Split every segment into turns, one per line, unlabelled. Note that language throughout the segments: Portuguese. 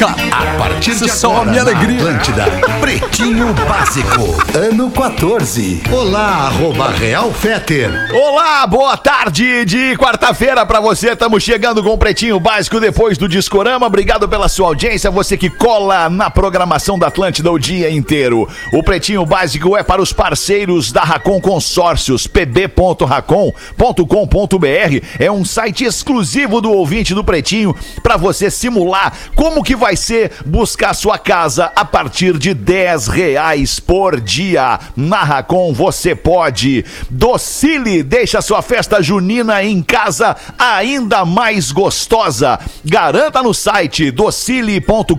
A partir de
só
agora,
a minha alegria.
Atlântida, Pretinho Básico, ano 14. Olá, arroba Real Feter.
Olá, boa tarde de quarta-feira pra você. Estamos chegando com o Pretinho Básico depois do Discorama. Obrigado pela sua audiência, você que cola na programação da Atlântida o dia inteiro. O Pretinho Básico é para os parceiros da Racon Consórcios, pb.racon.com.br. É um site exclusivo do ouvinte do Pretinho para você simular como que vai ser buscar sua casa a partir de 10 reais por dia. Na Racon você pode. Docile, deixa sua festa junina em casa ainda mais gostosa. Garanta no site docile.com.br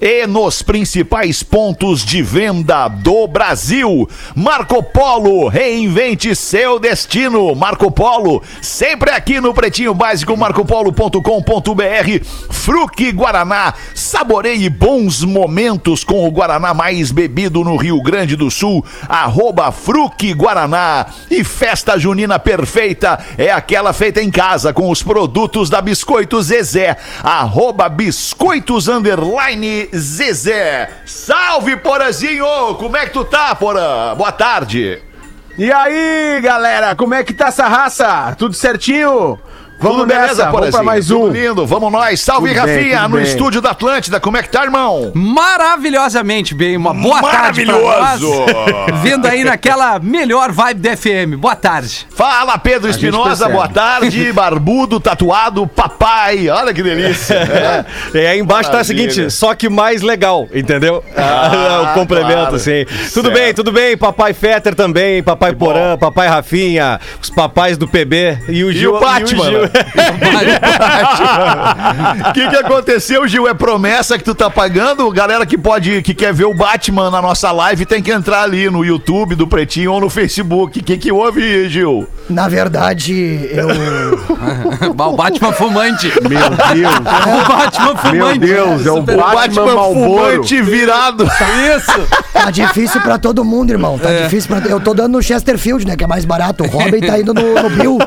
e nos principais pontos de venda do Brasil. Marco Polo, reinvente seu destino. Marco Polo, sempre aqui no Pretinho Básico, marcopolo.com.br. Fruque Guaraná, saboreie bons momentos com o Guaraná mais bebido no Rio Grande do Sul. Arroba Fruque Guaraná. E festa junina perfeita é aquela feita em casa com os produtos da Biscoito Zezé. Arroba Biscoitos Underline Zezé. Salve, Porazinho! Como é que tu tá, Porã? Boa tarde.
E aí, galera, como é que tá essa raça? Tudo certinho? Vamos
Tudo beleza,
nessa, vamos pra mais
Tudo
um.
lindo, vamos nós. Salve,
Tudo
Rafinha,
tudo
no
bem.
estúdio da Atlântida. Como é que tá, irmão?
Maravilhosamente bem. Uma boa tarde pra
Maravilhoso.
nós. Vindo aí naquela melhor vibe da FM. Boa tarde.
Fala, Pedro
gente
Espinosa, boa tarde. Barbudo, tatuado, papai. Olha que delícia. É.
E aí embaixo tá o
Maravilha.
seguinte, só que mais legal, entendeu?
Ah,
o complemento,
claro.
assim. Tudo
Certo.
bem, tudo bem, papai Fetter também, papai
bom.
Porã, papai Rafinha, os papais do PB e o
E
Gil.
o Batman.
Gil.
O que, que aconteceu, Gil? É promessa que tu tá pagando? Galera que pode, que quer ver o Batman na nossa live tem que entrar ali no YouTube do Pretinho ou no Facebook. O que, que houve, Gil?
Na verdade, eu.
o Batman fumante.
Meu Deus,
O Batman fumante.
meu Deus, é o Batman, Malboro.
fumante virado.
Isso.
Tá difícil pra todo mundo, irmão. Tá difícil pra. Eu tô dando no Chesterfield, né? Que é mais barato. O Robin tá indo no, no Bill.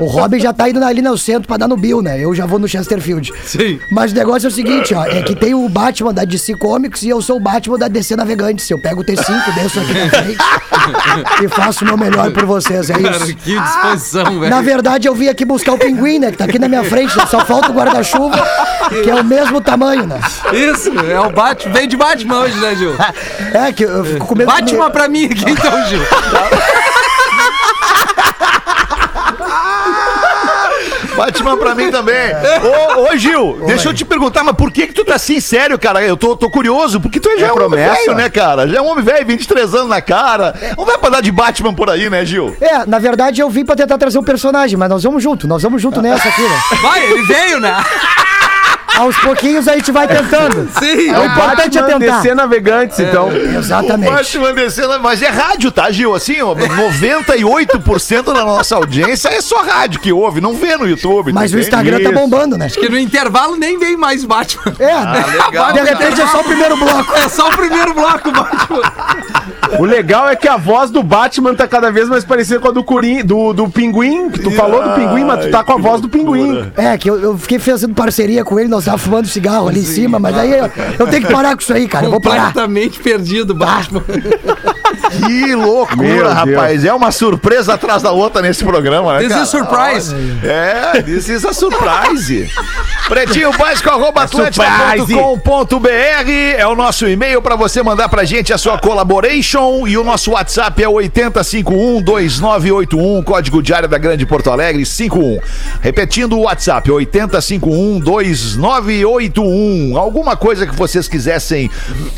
O Robin já tá indo ali no centro pra dar no Bill, né? Eu já vou no Chesterfield.
Sim.
Mas o negócio é o seguinte, ó. É que tem o Batman da DC Comics e eu sou o Batman da DC Navegantes. Eu pego o T5, desço aqui na frente e faço o meu melhor por vocês. É
Cara,
isso.
que disposição, velho.
Na verdade, eu vim aqui buscar o pinguim, né? Que tá aqui na minha frente. né? Só falta o guarda-chuva, que é o mesmo tamanho, né?
Isso, é o Batman. Vem de Batman hoje, né, Gil?
É, que eu fico com medo
Batman pra mim aqui, então, Gil.
Batman pra mim também. Ô, ô Gil, deixa eu te perguntar, mas por que que tu tá assim, sério, cara? Eu tô, tô curioso, porque tu já é, um homem
promessa?
velho, né, cara? Já é um homem velho, 23 anos na cara. Não vai pra dar de Batman por aí, né, Gil?
É, na verdade eu vim pra tentar trazer um personagem, mas nós vamos junto, nós vamos junto nessa aqui, né?
Vai, ele veio, né?
Aos pouquinhos a gente vai tentando.
Sim.
É o importante é
Batman
tentar.
DC Navegantes, então.
Exatamente.
Batman descendo, mas é rádio, tá, Gil? Assim, ó, 98% da nossa audiência é só rádio que ouve, não vê no YouTube.
Mas o? Instagram tá bombando, né?
Que no intervalo nem vem mais Batman.
É,
legal.
de repente é só o primeiro bloco.
É só o primeiro bloco, Batman.
O legal é que a voz do Batman tá cada vez mais parecida com a do, Curim, do, do Pinguim. Tu falou do Pinguim, mas tu tá com a voz do Pinguim.
É, que eu, eu fiquei fazendo parceria com ele, nós tava fumando cigarro ali em cima, mas aí eu, eu tenho que parar com isso aí, cara. Eu vou parar.
Completamente perdido, Batman.
Que loucura,
Meu
rapaz. É uma surpresa atrás da outra nesse programa, né,
This
cara?
is surprise.
É, this is a surprise. Pretinho básico, arroba atlântica.com.br é o nosso e-mail pra você mandar pra gente a sua collaboration e o nosso WhatsApp é 80512981, código de área da Grande Porto Alegre 51. Repetindo o WhatsApp, 80512981. Alguma coisa que vocês quisessem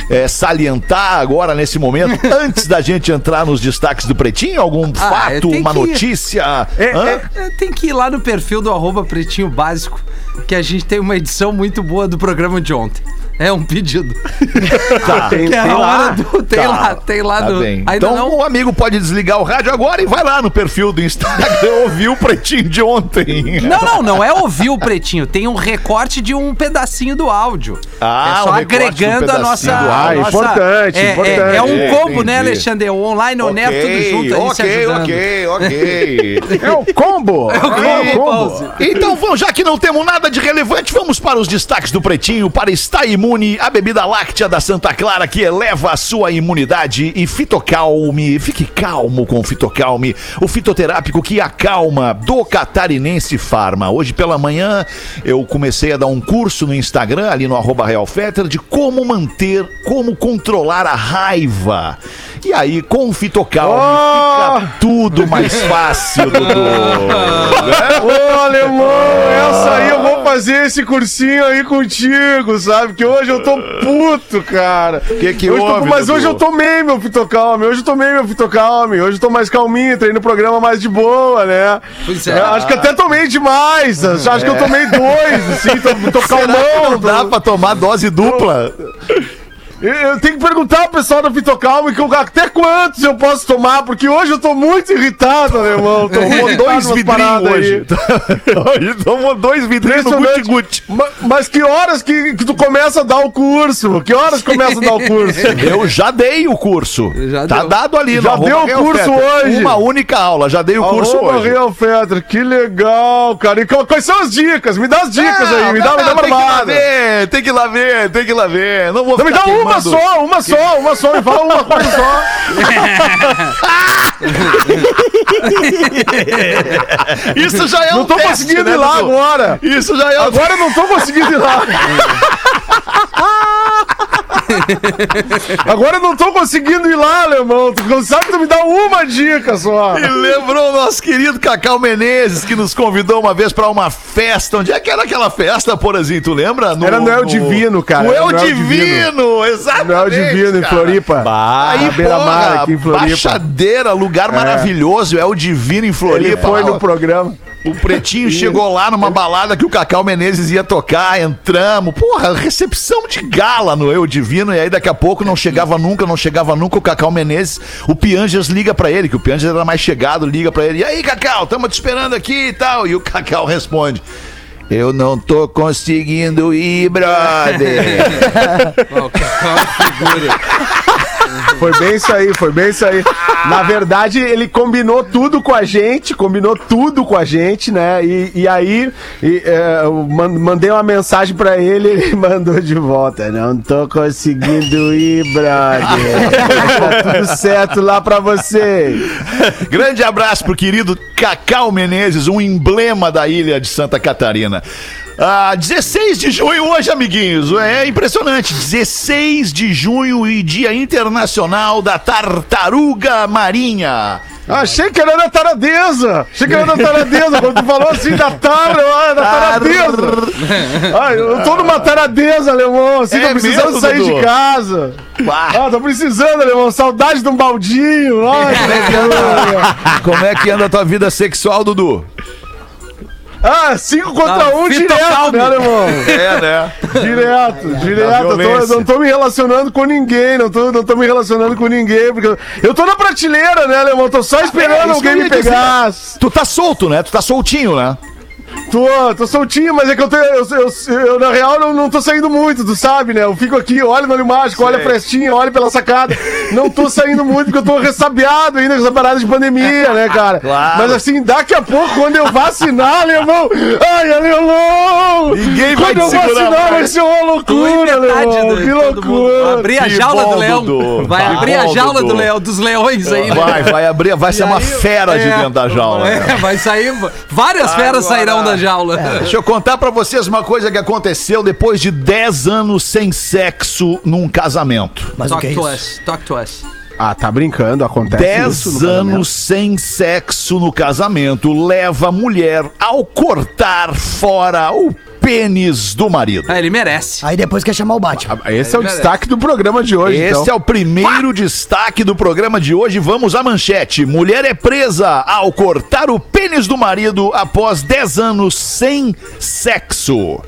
eh, salientar agora nesse momento, antes da gente entrar nos destaques do Pretinho? Algum
Ah,
fato, uma notícia?
É, é,
É, Tem que ir lá no perfil do arroba Pretinho Básico, que a gente tem uma edição muito boa do programa de ontem. É um pedido.
Tá.
Tem,
Que é
tem
a
lá.
hora do. Tem
Tá.
lá, tem lá
Tá
do.
bem.
Ainda
então
não.
o amigo pode desligar o rádio agora e vai lá no perfil do Instagram ouvir o pretinho de ontem.
Não, não, não é ouvir o pretinho. Tem um recorte de um pedacinho do áudio.
Ah,
é só
um um
agregando a nossa.
pedacinho do
a
áudio.
nossa-
Importante,
é,
importante.
É, é um combo, né,
Entendi.
Alexandre? O online, o honesto, tudo junto aí se
ok,
ajudando.
ok, ok.
É o combo. É o combo.
Então vamos, já que não temos nada de relevante, vamos para os destaques do Pretinho para estar imune a bebida láctea da Santa Clara que eleva a sua imunidade e Fitocalme. Fique calmo com o Fitocalme, o fitoterápico que acalma do Catarinense Farma. Hoje pela manhã eu comecei a dar um curso no Instagram, ali no arroba Real Fetter, de como manter, como controlar a raiva. E aí, com o Fitocalme,
Oh!
fica tudo mais fácil, Dudu. Né?
Ô, alemão, essa aí eu vou fazer esse cursinho aí contigo, sabe? Que hoje eu tô puto, cara.
Que que
Hoje eu tô-
houve,
Mas
Dudu?
hoje eu tomei meu fitocalme, hoje eu tomei meu fitocalme, hoje eu tô mais calminho, entrei no programa mais de boa, né?
Pois é.
É, acho que até tomei demais, acho que eu tomei dois, assim, tô, tô calmão.
Não dá
tô-
pra tomar dose dupla.
Eu, tenho que perguntar pro pessoal da Fitocalme que eu- até quantos eu posso tomar, porque hoje eu tô muito irritado, alemão. Tô muito
Tomou dois vidrinhos hoje. hoje tomou dois vidrinhos no
Impressionante.
guti-guti.
Ma- Mas que horas que, que tu começa a dar o curso? Que horas começa a dar o curso?
Eu já dei o curso.
Já
tá
deu.
dado ali
Já deu o curso hoje.
Uma única aula, já dei o curso
Arroba
hoje.
Real Fetter, que legal, cara. E quais são as dicas? Me dá as dicas aí, me dá, me dá uma
tem que ir lá ver, tem que ir lá ver, tem que ir lá ver. Não vou
Então me
ficar
dá uma
queimando.
só, uma só, uma só, me fala uma coisa só.
Isso já é
Não
um
tô
teste,
conseguindo
né,
ir lá
Dudu?
agora.
Isso já é um
Agora eu não tô conseguindo ir lá. Agora eu não tô conseguindo ir lá, alemão. Tu sabe tu me dá uma dica só.
E lembrou o nosso querido Cacau Menezes, que nos convidou uma vez pra uma festa. Onde é que era aquela festa, Porazinho? Tu lembra?
Era no El Divino, cara.
No
Era
El
no El
Divino, exatamente.
Não é o Divino em. Floripa.
Aí,
na beira-mar
porra,
aqui em Floripa.
Baixadeira, lugar maravilhoso, é o Divino em
Ele
Floripa.
foi
Lá,
no programa.
O Pretinho chegou lá numa balada que o Cacau Menezes ia tocar, entramos. Porra, recepção de gala no Eu Divino. E aí daqui a pouco não chegava nunca, não chegava nunca o Cacau Menezes. O Pianjas liga pra ele, que o Pianjas era mais chegado, liga pra ele. E aí, Cacau, tamo te esperando aqui e tal. E o Cacau responde. Eu não tô conseguindo ir, brother.
Foi bem isso aí, foi bem isso aí. Na verdade, ele combinou tudo com a gente, combinou tudo com a gente, né? E, e aí, e, é, eu man- mandei uma mensagem pra ele, ele mandou de volta. Não tô conseguindo ir, brother. tá tudo certo lá pra vocês.
Grande abraço pro querido Cacau Menezes, um emblema da ilha de Santa Catarina. Ah, 16 de junho hoje, amiguinhos. É impressionante. 16 de junho e Dia Internacional da Tartaruga Marinha.
Achei que era da taradeza. Achei que era da taradeza. Quando tu falou assim da tara, eu, ah, da taradeza. Ai, eu tô numa taradeza, alemão. Assim,
É
tô precisando
mesmo,
sair
Dudu?
de casa. Ah, tô precisando, alemão. Saudade de um baldinho. Ai,
Como é que anda- Como é que anda a tua vida sexual, Dudu?
Ah, cinco contra
Ah,
um
fita
direto, né, alemão?
É, né?
Direto, direto. Eu tô, não tô me relacionando com ninguém, não tô, não tô me relacionando com ninguém, porque eu- tô na prateleira, né, alemão? Tô só esperando
É, isso
alguém me
ia dizer.
pegar.
Tu tá solto, né? Tu tá soltinho, né?
Tô, tô soltinho, mas é que eu, tô, eu, eu- eu, na real, não, não tô saindo muito, tu sabe, né? Eu fico aqui, olho no olho mágico, olho a frestinha, olho pela sacada. Não tô saindo muito porque eu tô ressabiado ainda com essa parada de pandemia, né, cara?
Claro.
Mas assim, daqui a pouco, quando eu vacinar, alemão, ai, alemão!
Ninguém vai
Quando eu
segurar
vacinar,
mais.
vai ser uma
e
loucura, alemão!
do-
Que
de mundo. Vai
loucura!
abrir a
Que
jaula do leão.
Dudu.
Vai abrir a jaula
Dudu.
do leão, dos leões aí, né?
Vai, vai abrir, vai ser uma
aí,
fera de
É.
dentro da jaula. né?
É, vai sair. Várias feras sairão da jaula.
Deixa eu contar pra vocês uma coisa que aconteceu depois de 10 anos sem sexo num casamento.
Mas o que
Talk
é
to
isso?
us, talk to us.
Ah, tá brincando, acontece
10
isso no casamento?
anos sem sexo no casamento leva a mulher ao cortar fora o pênis do marido.
Ah, ele merece.
Aí depois quer chamar o Batman.
Esse é o
Merece.
destaque do programa de hoje,
Esse
então.
é o primeiro destaque do programa de hoje. Vamos à manchete. Mulher é presa ao cortar o pênis do marido após 10 anos sem sexo.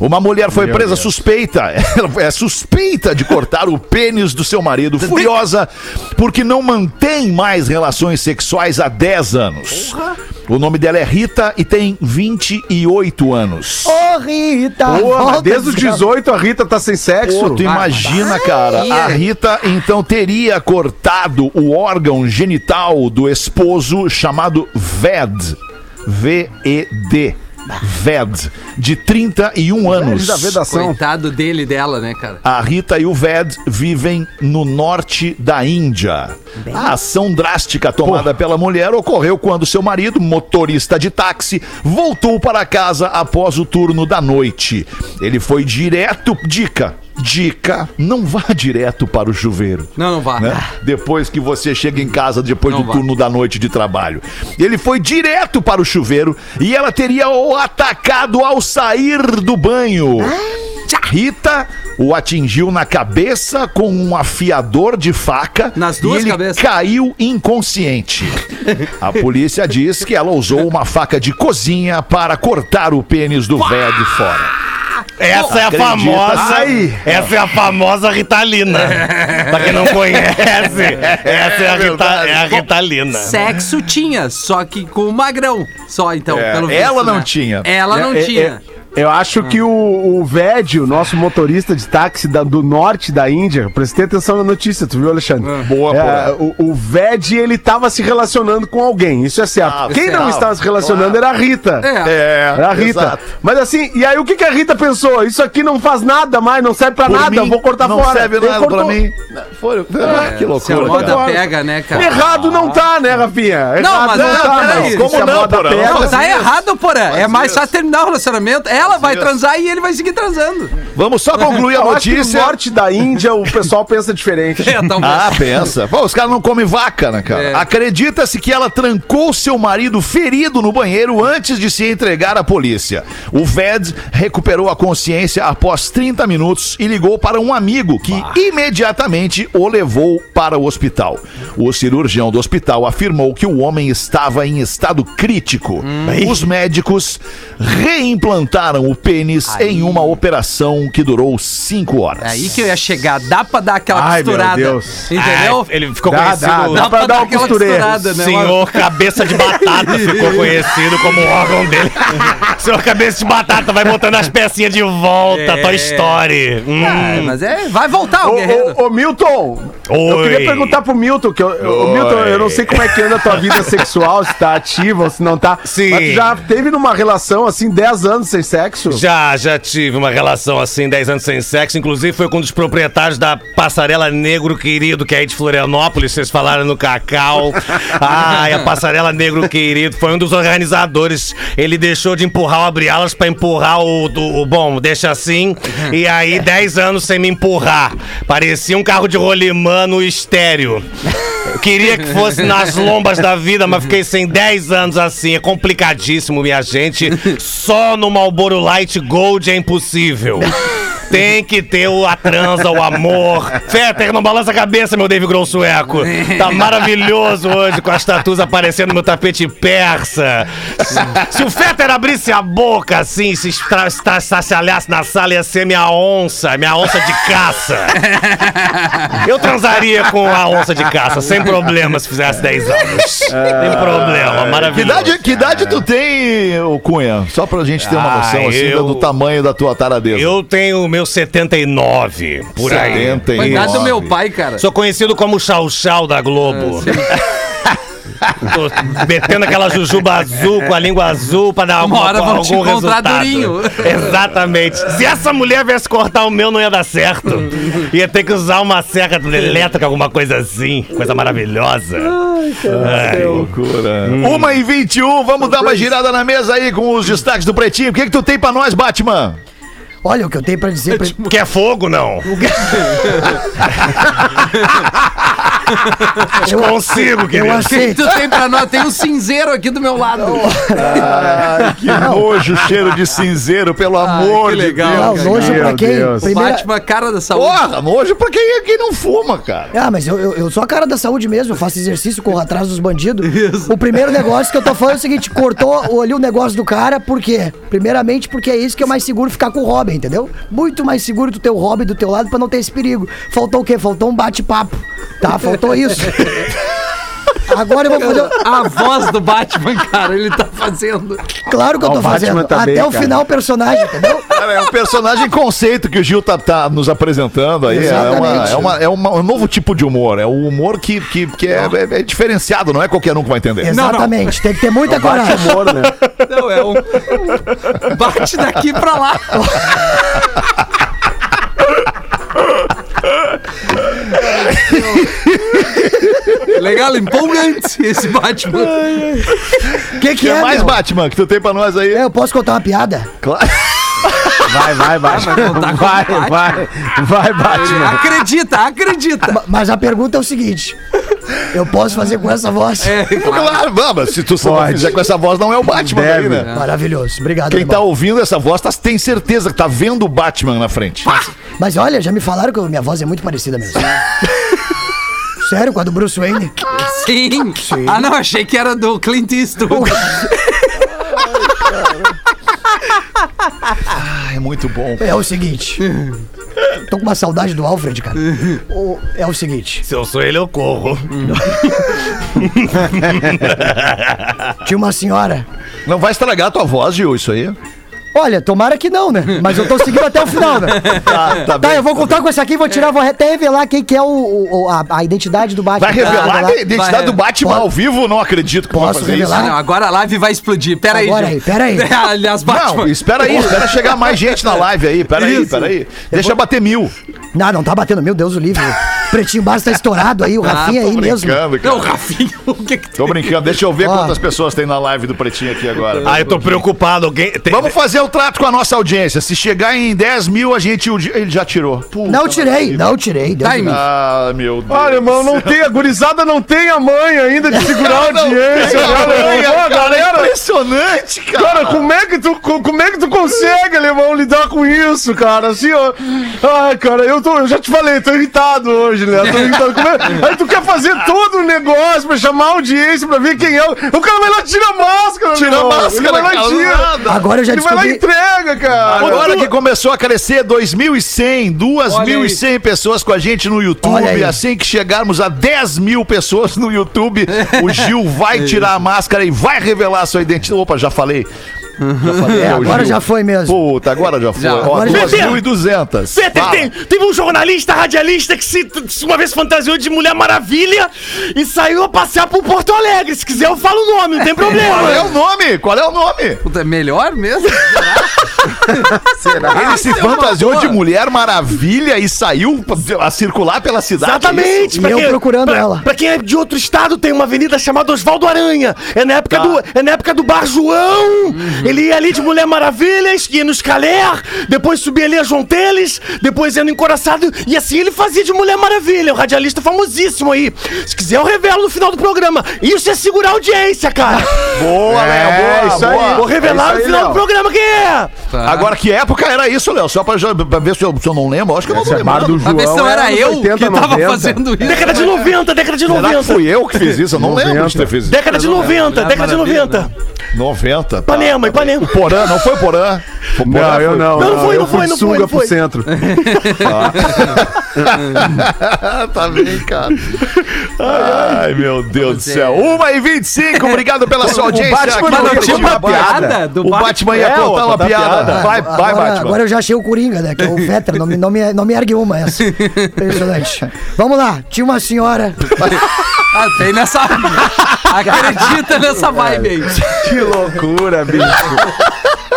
Uma mulher foi presa suspeita, ela é suspeita de cortar o pênis do seu marido, furiosa porque não mantém mais relações sexuais há 10 anos. O nome dela é Rita e tem 28 anos.
Ô, Rita! Volta,
desde os
desgraça.
18 a Rita tá sem sexo.
Pô, tu imagina, cara,
Ih,
a
é.
Rita então teria cortado o órgão genital do esposo chamado VED. V-E-D. VED, de 31 anos.
da vedação.
Coitado dele e dela, né, cara?
A Rita e o Ved vivem no norte da Índia. A ação drástica tomada pela mulher ocorreu quando seu marido, motorista de táxi, voltou para casa após o turno da noite. Ele foi direto. Dica. Dica, não vá direto para o chuveiro.
Não, não vá.
né? Depois que você chega em casa depois
Não
do
vá.
turno da noite de trabalho. Ele foi direto para o chuveiro e ela teria o atacado ao sair do banho. Rita o atingiu na cabeça com um afiador de faca
Nas
e
duas
ele
cabeças.
caiu inconsciente. A polícia diz que ela usou uma faca de cozinha para cortar o pênis do velho de fora.
Essa é a
Acredita?
famosa.
Ai.
Essa é a famosa Ritalina. pra quem não conhece, essa é a, Rita, é a Ritalina.
Sexo tinha, só que com o magrão. Só então,
É,
pelo
ela não
né?
tinha.
Ela não
É, é,
tinha.
É, eu acho que o, o Ved, o nosso motorista de táxi da- do norte da Índia, prestei atenção na notícia, tu viu, Alexandre?
Boa,
É, o, o Ved, ele tava se relacionando com alguém, isso é certo.
Ah,
Quem não estava se relacionando era a Rita.
É.
É,
Era a Rita.
exato.
Mas assim, e aí o que, que a Rita pensou? Isso aqui não faz nada mais, não serve pra
Por
nada,
mim,
vou cortar
não
fora.
serve
Ele
nada pra
cortou.
mim. Foi, ah, que
Se a
loucura,
moda
cara.
pega, né, cara?
Errado não tá, né, Rafinha? Errado
Não, mas não,
tá,
peraí.
mas
Como
se a
não,
moda
porra?
pega-
Não,
Não, tá
isso.
errado, porra. É mais fácil terminar o relacionamento. Ela vai transar e ele vai seguir transando.
Vamos só concluir a
Eu acho que no
notícia.
norte da Índia o pessoal pensa diferente.
É, talvez.
Ah, pensa. Pô, os caras não comem vaca, né, cara?
É.
Acredita-se que ela trancou seu marido ferido no banheiro antes de se entregar à polícia. O Ved recuperou a consciência após 30 minutos e ligou para um amigo que imediatamente o levou para o hospital. O cirurgião do hospital afirmou que o homem estava em estado crítico. Os médicos reimplantaram o pênis em uma operação que durou 5 horas.
É aí que eu ia chegar. Dá pra dar aquela
Ai, meu
costurada.
Deus.
Entendeu?
Ah, ele ficou
Dá,
conhecido.
dá, dá pra dar uma
aquela
costureira.
costurada, né?
Senhor Cabeça de Batata ficou conhecido como o órgão dele. Senhor Cabeça de Batata vai botando as pecinhas de volta,
É.
Toy Story. Hum.
Ah, mas é, vai voltar o
Ô,
guerreiro.
ô, ô, Milton, eu
Oi.
queria perguntar pro Milton, que eu, eu- ô, Milton, eu não sei como é que anda a tua vida sexual, se tá ativa ou se não tá.
Sim.
Mas tu já teve numa relação assim, 10 anos sem sexo?
Já, já tive uma relação assim, 10 anos sem sexo. Inclusive, foi com um dos proprietários da Passarela Negro Querido, que é aí de Florianópolis. Vocês falaram no Cacau. Ai, a Passarela Negro Querido foi um dos organizadores. Ele deixou de empurrar o abre-alas pra empurrar o, do- o. Bom, deixa assim. E aí, 10 anos sem me empurrar. Parecia um carro de rolimã no estéreo. Eu queria que fosse nas lombas da vida, mas fiquei sem 10 anos assim. É complicadíssimo, minha gente. Só no Marlboro Light Gold é impossível. Tem que ter o, a transa, o amor. Fetter, não balança a cabeça, meu Dave Grohl sueco. Tá maravilhoso hoje com as tatuas aparecendo no tapete persa. Se, o Fetter abrisse a boca assim, se estra- estra- estacialhasse na sala, ia ser minha onça, minha onça de caça. Eu transaria com a onça de caça, sem problema, se fizesse 10 anos. Sem problema,
Que
maravilhoso.
idade, que idade tu tem, ô Cunha? Só pra gente ter uma
Ah,
noção assim
eu-
do tamanho da tua taradeza.
Eu tenho o meu 79, por aí.
79.
Foi idade do meu pai, cara.
Sou conhecido como o Chau Chau da Globo. Tô metendo aquela jujuba azul com a língua azul pra dar
Uma
alguma-
hora vão te
algum
encontrar
resultado.
durinho.
Exatamente. Se essa mulher viesse cortar o meu, não ia dar certo. Ia ter que usar uma serra elétrica, alguma coisa assim. Coisa maravilhosa. Ai,
Loucura. Uma e 21, vamos dar uma girada na mesa aí com os destaques do Pretinho. O que, que tu tem pra nós, Batman?
Olha, o que eu tenho pra dizer pra...
Quer fogo, não?
Eu
Consigo,
Eu
querido.
Que
aceito.
tu tem pra nós? Tem um cinzeiro aqui do meu lado.
Ai, que nojo, cheiro de cinzeiro, pelo amor
que
de
legal.
Deus.
Não, nojo pra
Meu
quem?
Deus.
Primeira...
Batman, cara da saúde.
Porra, nojo pra quem, quem não fuma, cara.
Ah, mas eu, eu, eu sou a cara da saúde mesmo, eu faço exercício, corro atrás dos bandidos. O primeiro negócio que eu tô falando é o seguinte: cortou ali o negócio do cara, por quê? Primeiramente, porque é isso que é mais seguro ficar com o Robin, entendeu? Muito mais seguro tu ter o Robin do teu lado pra não ter esse perigo. Faltou o quê? Faltou um bate-papo, tá? Faltou isso. Agora eu vou fazer.
A voz do Batman, cara, ele tá fazendo.
Claro que eu tô fazendo.
tá
Até
bem,
o
cara.
final o personagem, entendeu?
Cara, é um personagem conceito que o Gil tá, tá nos apresentando aí. É, uma, é, uma, é uma- um novo tipo de humor. É um humor que, que, que é, é- é diferenciado, não é qualquer um que vai entender.
Exatamente. Tem que ter muita coragem.
Humor, né?
Não, é um. Bate daqui pra lá. Legal, empolgante esse Batman.
O que, que
que
é,
mais,
meu?
Batman, que tu tem pra nós aí?
É, eu posso contar uma piada?
Claro.
Vai, vai, vai.
vai
Vai,
Batman.
vai. Vai, Batman.
Acredita, acredita.
Mas a pergunta é o seguinte: eu posso fazer com essa voz?
É, claro.
Claro, vamos, se tu só
Pode.
fizer com essa voz, não é o Batman aí,
Deve.
né?
Maravilhoso. Obrigado.
Quem
irmão.
tá ouvindo essa voz tá, tem certeza que tá vendo o Batman na frente.
Mas olha, já me falaram que a minha voz é muito parecida mesmo. Sério, com a do Bruce Wayne?
Sim. Ah, não, achei que era do Clint Eastwood.
Ah, é muito bom.
É o seguinte. Tô com uma saudade do Alfred, cara. O- é o seguinte:
Se eu sou ele, eu corro.
tinha uma senhora.
Não vai estragar a tua voz, Gil, isso aí?
Olha, tomara que não, né? Mas eu tô seguindo até o final, né?
Tá, tá
Tá, eu vou contar com essa aqui, vou tirar, vou até revelar quem que é o, o- a, a identidade do Batman.
Vai revelar a identidade
Vai.
do Batman
Pode-
ao vivo? Não acredito que
Posso
fazer
revelar?
Ah, não, agora a live vai explodir. Pera aí,
Agora
Gil.
aí, pera aí.
Aliás,
isso.
Batman.
Não, espera aí, espera chegar mais gente na live aí. Pera aí,
Isso.
pera aí. Deixa bater mil.
Não, não tá batendo, meu Deus, o livro. Pretinho Básico tá estourado aí, o Rafinha
tô
aí mesmo.
brincando, cara.
Não, Rafinha, o que que
Tô brincando, deixa eu ver
Ó.
quantas pessoas tem na live do Pretinho aqui agora.
Ah, eu tô preocupado. Alguém. Tem...
Vamos fazer o trato com a nossa audiência. Se chegar em 10 mil, a gente ele já tirou. Puta
Não tirei, não tirei. Deus.
Ah, meu Deus.
Olha, irmão, não tem, a gurizada não tem a mãe ainda de segurar a audiência,
cara,
galera,
impressionante, cara.
Cara, como é que tu, co- como é que tu consegue, alemão, lidar com isso, cara? Assim, ó. Ai, cara, eu, tô, eu já te falei, tô irritado hoje, né? É- Aí tu quer fazer todo um negócio pra chamar a audiência, pra ver quem é. o- O cara vai lá e tira a máscara,
Tira a máscara,
Ele vai lá e tira.
Agora eu já
Ele vai lá e
descobri.
entrega, cara.
Agora que começou a crescer 2.100, 2.100 pessoas com a gente no YouTube. Assim que chegarmos a 10 mil pessoas no YouTube, o Gil vai tirar a máscara e vai revelar a sua identidade. Opa, já falei. Já falei.
É, agora
Gil.
já foi mesmo.
Puta, agora já foi.
Já.
Ó,
Agora já-
2.200.
Peter,
Fala.
tem, teve um jornalista radialista que se, uma vez fantasiou de Mulher Maravilha e saiu a passear por Porto Alegre. Se quiser, eu falo o nome, não tem problema.
Qual é o nome? Qual é o nome?
Puta, é melhor mesmo?
Ele se fantasiou de Mulher Maravilha e saiu a circular pela cidade.
Exatamente.
E eu
quem-
procurando
pra-
ela.
Pra quem é de outro estado, tem uma avenida chamada Osvaldo Aranha. É na época,
Tá.
do, é na época do Bar João. Ele ia ali de Mulher Maravilha, ia no Escaler, depois subia ali a João Teles, depois ia no Encoraçado. E assim ele fazia de Mulher Maravilha. Um radialista famosíssimo aí. Se quiser, eu revelo no final do programa. Isso é segurar a audiência, cara.
Boa, Léo,
É,
boa,
isso aí.
boa.
Vou revelar
É isso
no
aí,
final
Léo.
do programa quem é.
Agora, que época era isso, Léo? Só pra, já- pra ver se eu, se eu não lembro. Acho que eu não
Esse é bar do
lembrando.
Pra ver se não
João
era
anos
eu
80,
que tava
90.
fazendo isso.
Década de 90, década de
Será que
90.
fui eu que fiz isso? Eu não lembro de ter feito isso.
Década de 90, década de
Maravilha,
90.
90. tá.
Ipanema, Ipanema.
Porã, não foi Porã? Foi Porã,
Não, eu
foi-
não.
Não, não foi,
eu
não
fui
foi, não foi,
sunga pro centro.
tá bem, cara. Ai, meu Deus do céu. 1 e 25 obrigado pela sua audiência.
Batman
Mas
no
não tinha uma piada
O Batman ia
É,
contar uma piada. Vai, vai,
agora,
Batman.
agora eu já achei o Coringa, né? Que é o Vetter, não me, não me, não me ergue uma essa. Impressionante. Vamos lá, tinha uma senhora.
Ah, tem nessa. Acredita nessa vibe aí.
Que loucura, bicho.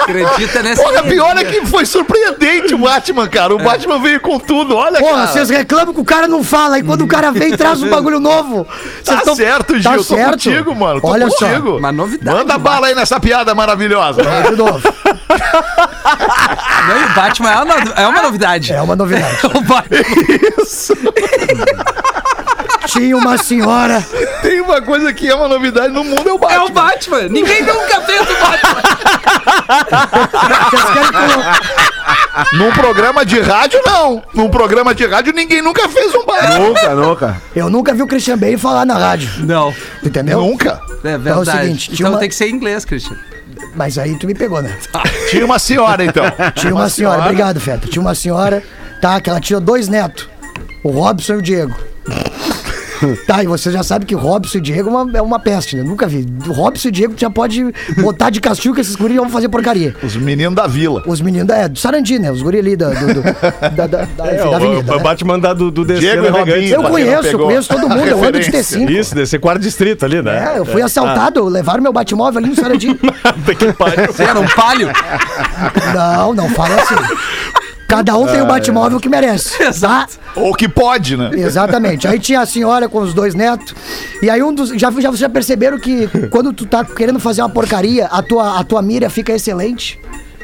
Acredita nessa.
Porra, pior é que foi surpreendente o Batman, cara. O Batman veio com tudo, olha,
Porra,
cara.
vocês reclamam que o cara não fala, e quando o cara vem traz um bagulho novo.
Tá
tão-
certo, Gil.
Tá
tô
certo.
contigo, mano. Tô
Olha só.
contigo.
Uma novidade,
Manda bala aí nessa piada maravilhosa.
De novo.
Não, o Batman é uma, é uma novidade.
É uma novidade.
O Batman-
Isso.
Tinha uma senhora.
Tem uma coisa que é uma novidade no mundo, é o
É
Batman.
o Batman. Ninguém nunca fez o Batman.
Vocês querem que eu-
Num programa de rádio, não. Num programa de rádio, ninguém nunca fez um Batman.
Nunca, nunca.
Eu nunca vi o Christian Bale falar na rádio.
Não.
Entendeu?
Nunca.
É
Então é o
verdade.
seguinte,
então
uma-
tem que ser em inglês, Christian.
Mas aí tu me pegou, né?
Tinha uma senhora, então.
Tinha uma senhora, obrigado, Feta. Tinha uma senhora, tá, que ela tinha dois netos, o Robson e o Diego. Tá, e você já sabe que Robson e Diego é uma, é uma peste, né? Nunca vi. Robson e Diego já pode botar de castigo que esses guris vão fazer porcaria.
Os meninos da vila.
Os meninos da, é, do Sarandi, né? Os guris ali da, do, do- da, da, da,
É,
da
o,
avenida.
o
né?
Batman da, do, do DC
Diego e
Navegantes.
Robinho.
Eu conheço, conheço todo mundo, eu ando de. T5.
Isso, DC quarto distrito ali, né?
É, eu fui assaltado, levaram meu Batmóvel ali no Sarandi.
que pariu.
Você era um palio?
Não, não fala assim. Cada um tem o Batmóvel que merece. Exato.
Ou que pode, né?
Exatamente. Aí tinha a senhora com os dois netos. E aí um dos. Já, já, vocês já perceberam que quando tu tá querendo fazer uma porcaria, a tua, a tua mira fica excelente?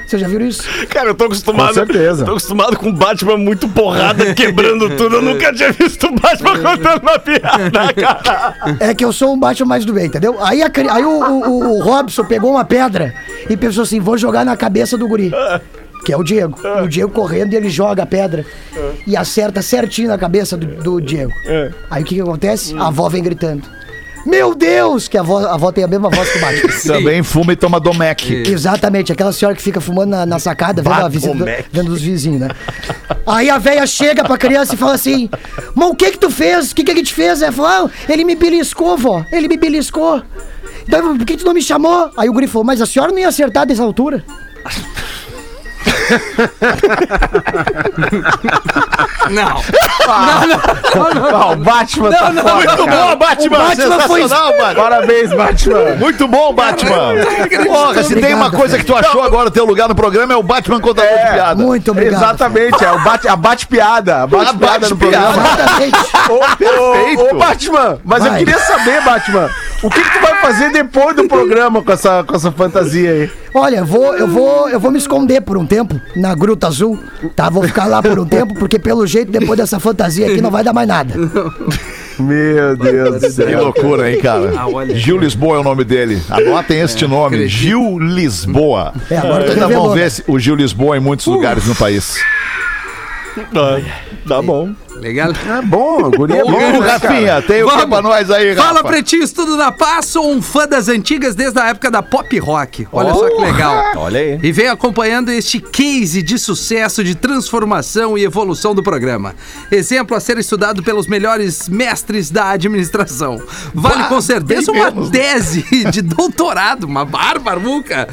Vocês já viram isso?
Cara, eu tô acostumado.
Com certeza.
Tô acostumado com Batman muito porrada, quebrando tudo. Eu nunca tinha visto o Batman contando uma piada, cara.
É que eu sou um Batman mais do bem, entendeu? Aí, a aí o, o- o Robson pegou uma pedra e pensou assim: vou jogar na cabeça do guri. Que é o Diego. O Diego correndo e ele joga a pedra e acerta certinho na cabeça do, do Diego. Aí o que, que acontece? A avó vem gritando. Meu Deus! Que a avó, a avó tem a mesma voz que o Batman.
Também fuma e toma Domec.
Exatamente, aquela senhora que fica fumando na, na sacada, vendo, a visita, vendo os vizinhos, né? Aí a velha chega pra criança e fala assim: Mas o que que tu fez? O que que a gente fez? Ela falou: ah, ele me beliscou, vó, ele me beliscou. Então, por que tu não me chamou? Aí o guri falou: Mas a senhora não ia acertar dessa altura?
Não.
Ah, o Batman tá foda,
Muito
cara.
bom, Batman!
O Batman foi-
Batman!
Parabéns, Batman.
Muito bom, Batman! Porra, se tem uma coisa que tu achou agora, teu lugar no programa é o Batman contador de piada.
Muito obrigado.
Exatamente, é o bate, a bate-piada. A bate-piada no
bate-piada.
programa.
Exatamente.
Ô,
Perfeito.
ô, Batman, mas eu
Vai.
queria saber, Batman, o que, que tu vai fazer depois do programa com essa, com essa fantasia aí?
Olha, eu vou, eu vou, eu vou me esconder por um tempo na Gruta Azul, tá? Vou ficar lá por um tempo, porque pelo jeito, depois dessa fantasia aqui, não vai dar mais nada.
Meu Deus do
Que
céu.
loucura, hein, cara? Gil Lisboa é o nome dele. Anotem este nome,
acredito.
Gil Lisboa.
É, agora tu
Ainda vão ver o Gil Lisboa em muitos lugares no país.
Tá bom.
Legal?
É bom, o guri é bom, né, cara?
Rafinha, tem o que pra nós aí, Rafa?
Fala, pretinhos, tudo na paz? Sou um fã das antigas desde a época da pop rock. Olha só que legal.
Olha aí.
E venho acompanhando este case de sucesso, de transformação e evolução do programa. Exemplo a ser estudado pelos melhores mestres da administração. Vale com certeza uma
menos.
tese de doutorado, uma barbaruca.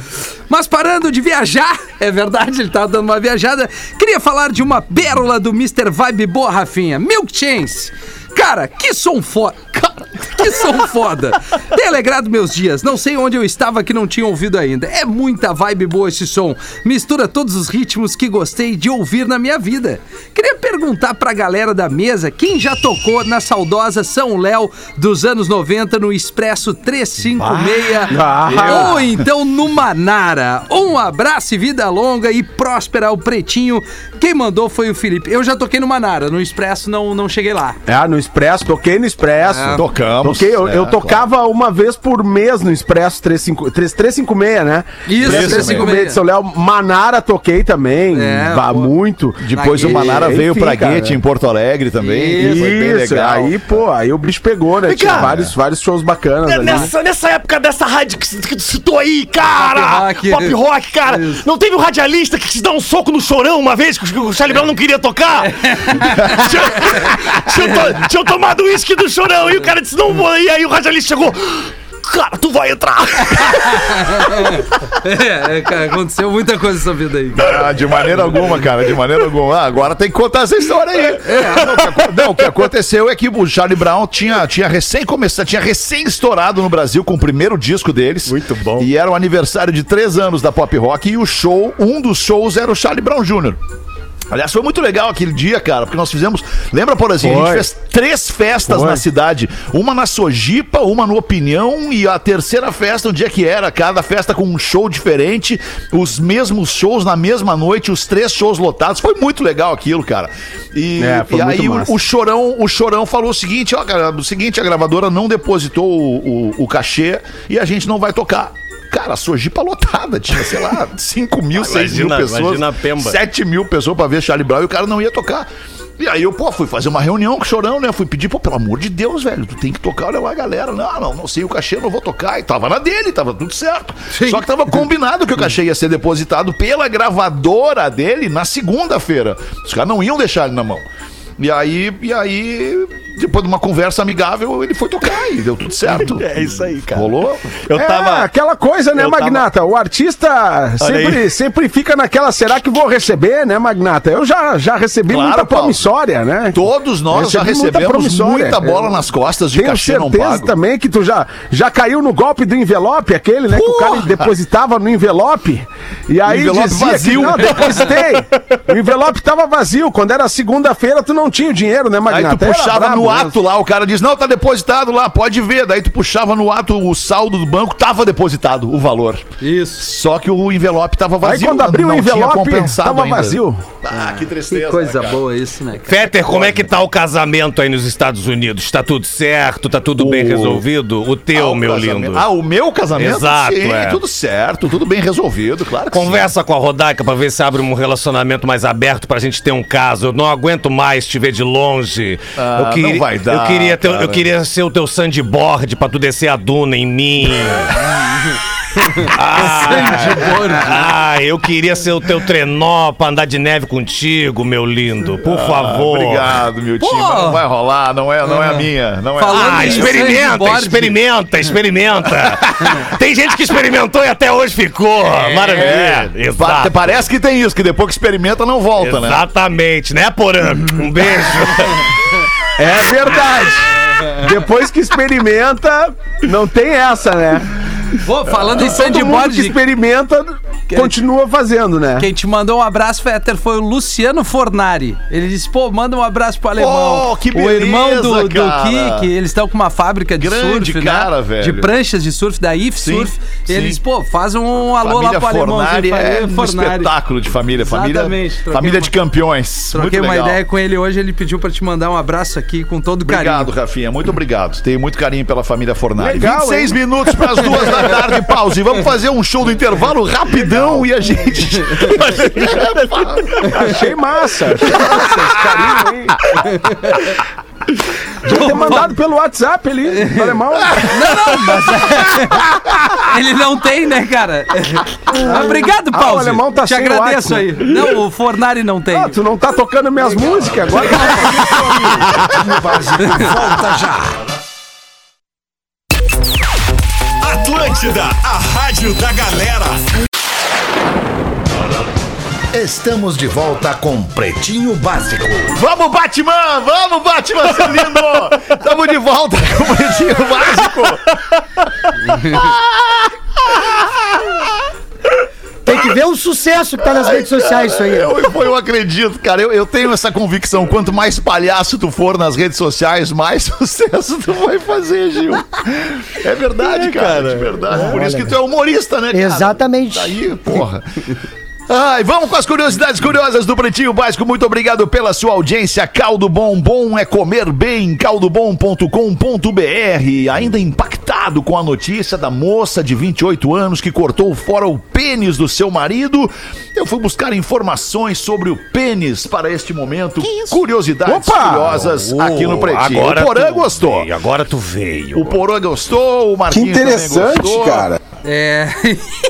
Mas parando de viajar, é verdade, ele tá dando uma viajada. Queria falar de uma pérola do Mr. Vibe Boa, Rafinha. Milk Chains. Cara, que som foda. Que som foda. Tem alegrado meus dias. Não sei onde eu estava que não tinha ouvido ainda. É muita vibe boa esse som. Mistura todos os ritmos que gostei de ouvir na minha vida. Queria perguntar pra galera da mesa quem já tocou na saudosa São Léo dos anos 90 no Expresso 356
Ah.
ou então no Manara. Um abraço e vida longa e próspera ao Pretinho. Quem mandou foi o Felipe. Eu já toquei no Manara, no Expresso não, não cheguei lá.
Ah, no Expresso, toquei no Expresso.
Tocamos.
Toquei, eu,
É,
eu tocava uma vez por mês no Expresso 35, 3, 356, né?
Isso,
Expresso 356 de São Léo. Manara toquei também,
É,
vá,
pô.
muito.
Depois o
Enfim,
Manara veio pra
cara.
Guete em Porto Alegre também.
Isso,
Foi bem
Isso,
legal.
aí, pô, aí o bicho pegou, né? Tinha vários, vários shows bacanas ali.
Nessa, nessa época dessa rádio que, que tu citou aí, cara!
Pop rock.
Pop rock, cara! Não teve um radialista que se dá um soco no chorão uma vez que o Charlie Brown não queria tocar? tinha, tinha to- tinha tomado uísque do chorão e o cara disse: não vou. E aí o radialista chegou. Cara, tu vai entrar!
É, é, cara, aconteceu muita coisa nessa vida aí.
Ah, de maneira alguma, cara, de maneira alguma. Ah, agora tem que contar essa história aí. Não, o que aco- Não, o que aconteceu é que o Charlie Brown tinha, tinha recém começado, tinha recém estourado no Brasil com o primeiro disco deles.
Muito bom.
E era o aniversário de três anos da Pop Rock e o show, um dos shows era o Charlie Brown Jr. Aliás, foi muito legal aquele dia, cara, porque nós fizemos. Lembra, por exemplo, a gente fez três festas
Foi.
na cidade: uma na Sojipa, uma no Opinião e a terceira festa, o dia que era, cada festa com um show diferente, os mesmos shows na mesma noite, os três shows lotados. Foi muito legal aquilo, cara. E,
É,
e aí o, o Chorão, o Chorão falou o seguinte: ó, cara, o seguinte, a gravadora não depositou o, o, o cachê e a gente não vai tocar. Cara, a Sojipa lotada, tinha, sei lá, 5 mil, 6 mil pessoas.
imagina a Pemba.
7 mil pessoas pra ver Charlie Brown e o cara não ia tocar. E aí eu, pô, fui fazer uma reunião com o Chorão, né? Fui pedir, pô, pelo amor de Deus, velho, tu tem que tocar, olha lá, galera. Não, não, não sei o cachê, não vou tocar. E tava na dele, tava tudo certo. Só que tava combinado que o cachê ia ser depositado pela gravadora dele na segunda-feira. Os caras não iam deixar ele na mão. E aí, e aí, depois de uma conversa amigável, ele foi tocar e deu tudo certo.
É isso aí, cara.
Rolou?
Eu
É,
tava.
aquela coisa, né,
eu tava-
Magnata? O artista sempre,
aí.
sempre fica naquela, será que vou receber, né, Magnata? Eu já, já recebi
Claro,
muita
Paulo.
promissória, né?
Todos nós já
Recebi muita
recebemos
promissória.
muita bola
Eu
nas costas de
Tenho
cachê não
certeza
pago.
também que tu já, já caiu no golpe do envelope, aquele, né? Que o cara
Porra!
depositava no envelope. E aí
envelope
dizia
vazio.
que não, depositei. o envelope tava vazio. Quando era segunda-feira, tu não tinha o dinheiro, né,
Aí
Magnata?
tu
Era
puxava
brabo
no ato lá, o cara diz, não, tá depositado lá, pode ver. Daí tu puxava no ato o saldo do banco, tava depositado o valor.
Isso.
Só que o envelope tava
Aí
vazio.
quando abriu o
não tinha
envelope,
compensado
tava
ainda.
vazio.
Ah, que
Que
tristeza.
coisa
cara.
boa isso, né? cara?
Fetter, como é que tá o casamento aí nos Estados Unidos? Tá tudo certo? Tá tudo bem
O-
resolvido? O teu,
Ah, o
meu
casamento.
lindo.
Ah, o meu casamento?
Exato,
Sim,
é.
tudo certo, tudo bem resolvido, claro que sim.
Conversa com a Rodaica pra ver se abre um relacionamento mais aberto pra gente ter um caso. Eu não aguento mais te ver de longe.
Ah,
eu queria,
vai dar,
eu queria eu queria ser o teu sandboard pra tu descer a duna em mim. ah, ah, eu queria ser o teu trenó pra andar de neve contigo, meu lindo. Por favor.
Ah, Obrigado, meu time.
Pô.
mas Não vai rolar, não é, não é a minha. Não é
Falando
Ah, experimenta, experimenta, experimenta. Tem gente que experimentou e até hoje ficou. Maravilha.
É,
exato.
pa- parece que tem isso, que depois que experimenta não volta, né?
Exatamente, né, Porã? Um beijo.
É verdade. Depois que experimenta, não tem essa, né?
Pô, falando em
Todo mundo que
sandboard,
experimenta, continua fazendo, né?
quem te mandou um abraço, Fetter, foi o Luciano Fornari. Ele disse, pô, manda um abraço pro alemão.
Oh, que
o irmão do,
beleza,
do. Kik, eles estão com uma fábrica de
Grande
surf,
cara,
né?
velho.
De pranchas de surf, da IF
Sim,
Surf.
sim.
Pô, faz um alô lá
Família
pro alemão.
Fornari é um espetáculo de família. Família,
Exatamente,
família
uma-
de campeões.
Troquei
Muito
uma
legal.
ideia com ele hoje, ele pediu pra te mandar um abraço aqui com todo
Obrigado,
carinho.
Rafinha. Muito obrigado. Tenho muito carinho pela família Fornari.
Legal,
26 minutos para as duas da tarde, pause. Vamos fazer um show do intervalo rapidão e a gente.
Achei massa. Achei massa esse carinho aí. Podia ter mandado pelo WhatsApp ali, do alemão.
Ele não tem, né, cara? Obrigado,
Ah,
Paulo.
o alemão tá
Te
sem
agradeço
o
aí. Não, o Fornari não tem.
Ah, tu não tá tocando minhas músicas agora?
Volta já.
Atlântida, a rádio da galera.
Estamos de volta com Pretinho Básico.
Vamos, Batman! Vamos, Batman, seu lindo! Tamo de volta com o Pretinho Básico.
Tem que ver o sucesso que tá nas redes sociais isso aí.
Eu, eu, acredito, cara. Eu, eu tenho essa convicção. Quanto mais palhaço tu for nas redes sociais, mais sucesso tu vai fazer, Gil. É verdade, cara. De verdade. Por isso que tu é humorista, né, cara?
Exatamente.
Aí, porra. Ai, vamos com as curiosidades curiosas do Pretinho Básico. Muito obrigado pela sua audiência. Caldo Bom Bom é comer bem. caldobom.com.br. Ainda impactado com a notícia da moça de 28 anos que cortou fora o pênis do seu marido, eu fui buscar informações sobre o pênis para este momento. Curiosidades
Opa!
curiosas aqui no Pretinho.
Agora
o Porã gostou.
veio, agora tu veio.
O Porã gostou, o
Que
Marquinhos também
interessante,
gostou.
cara.
É.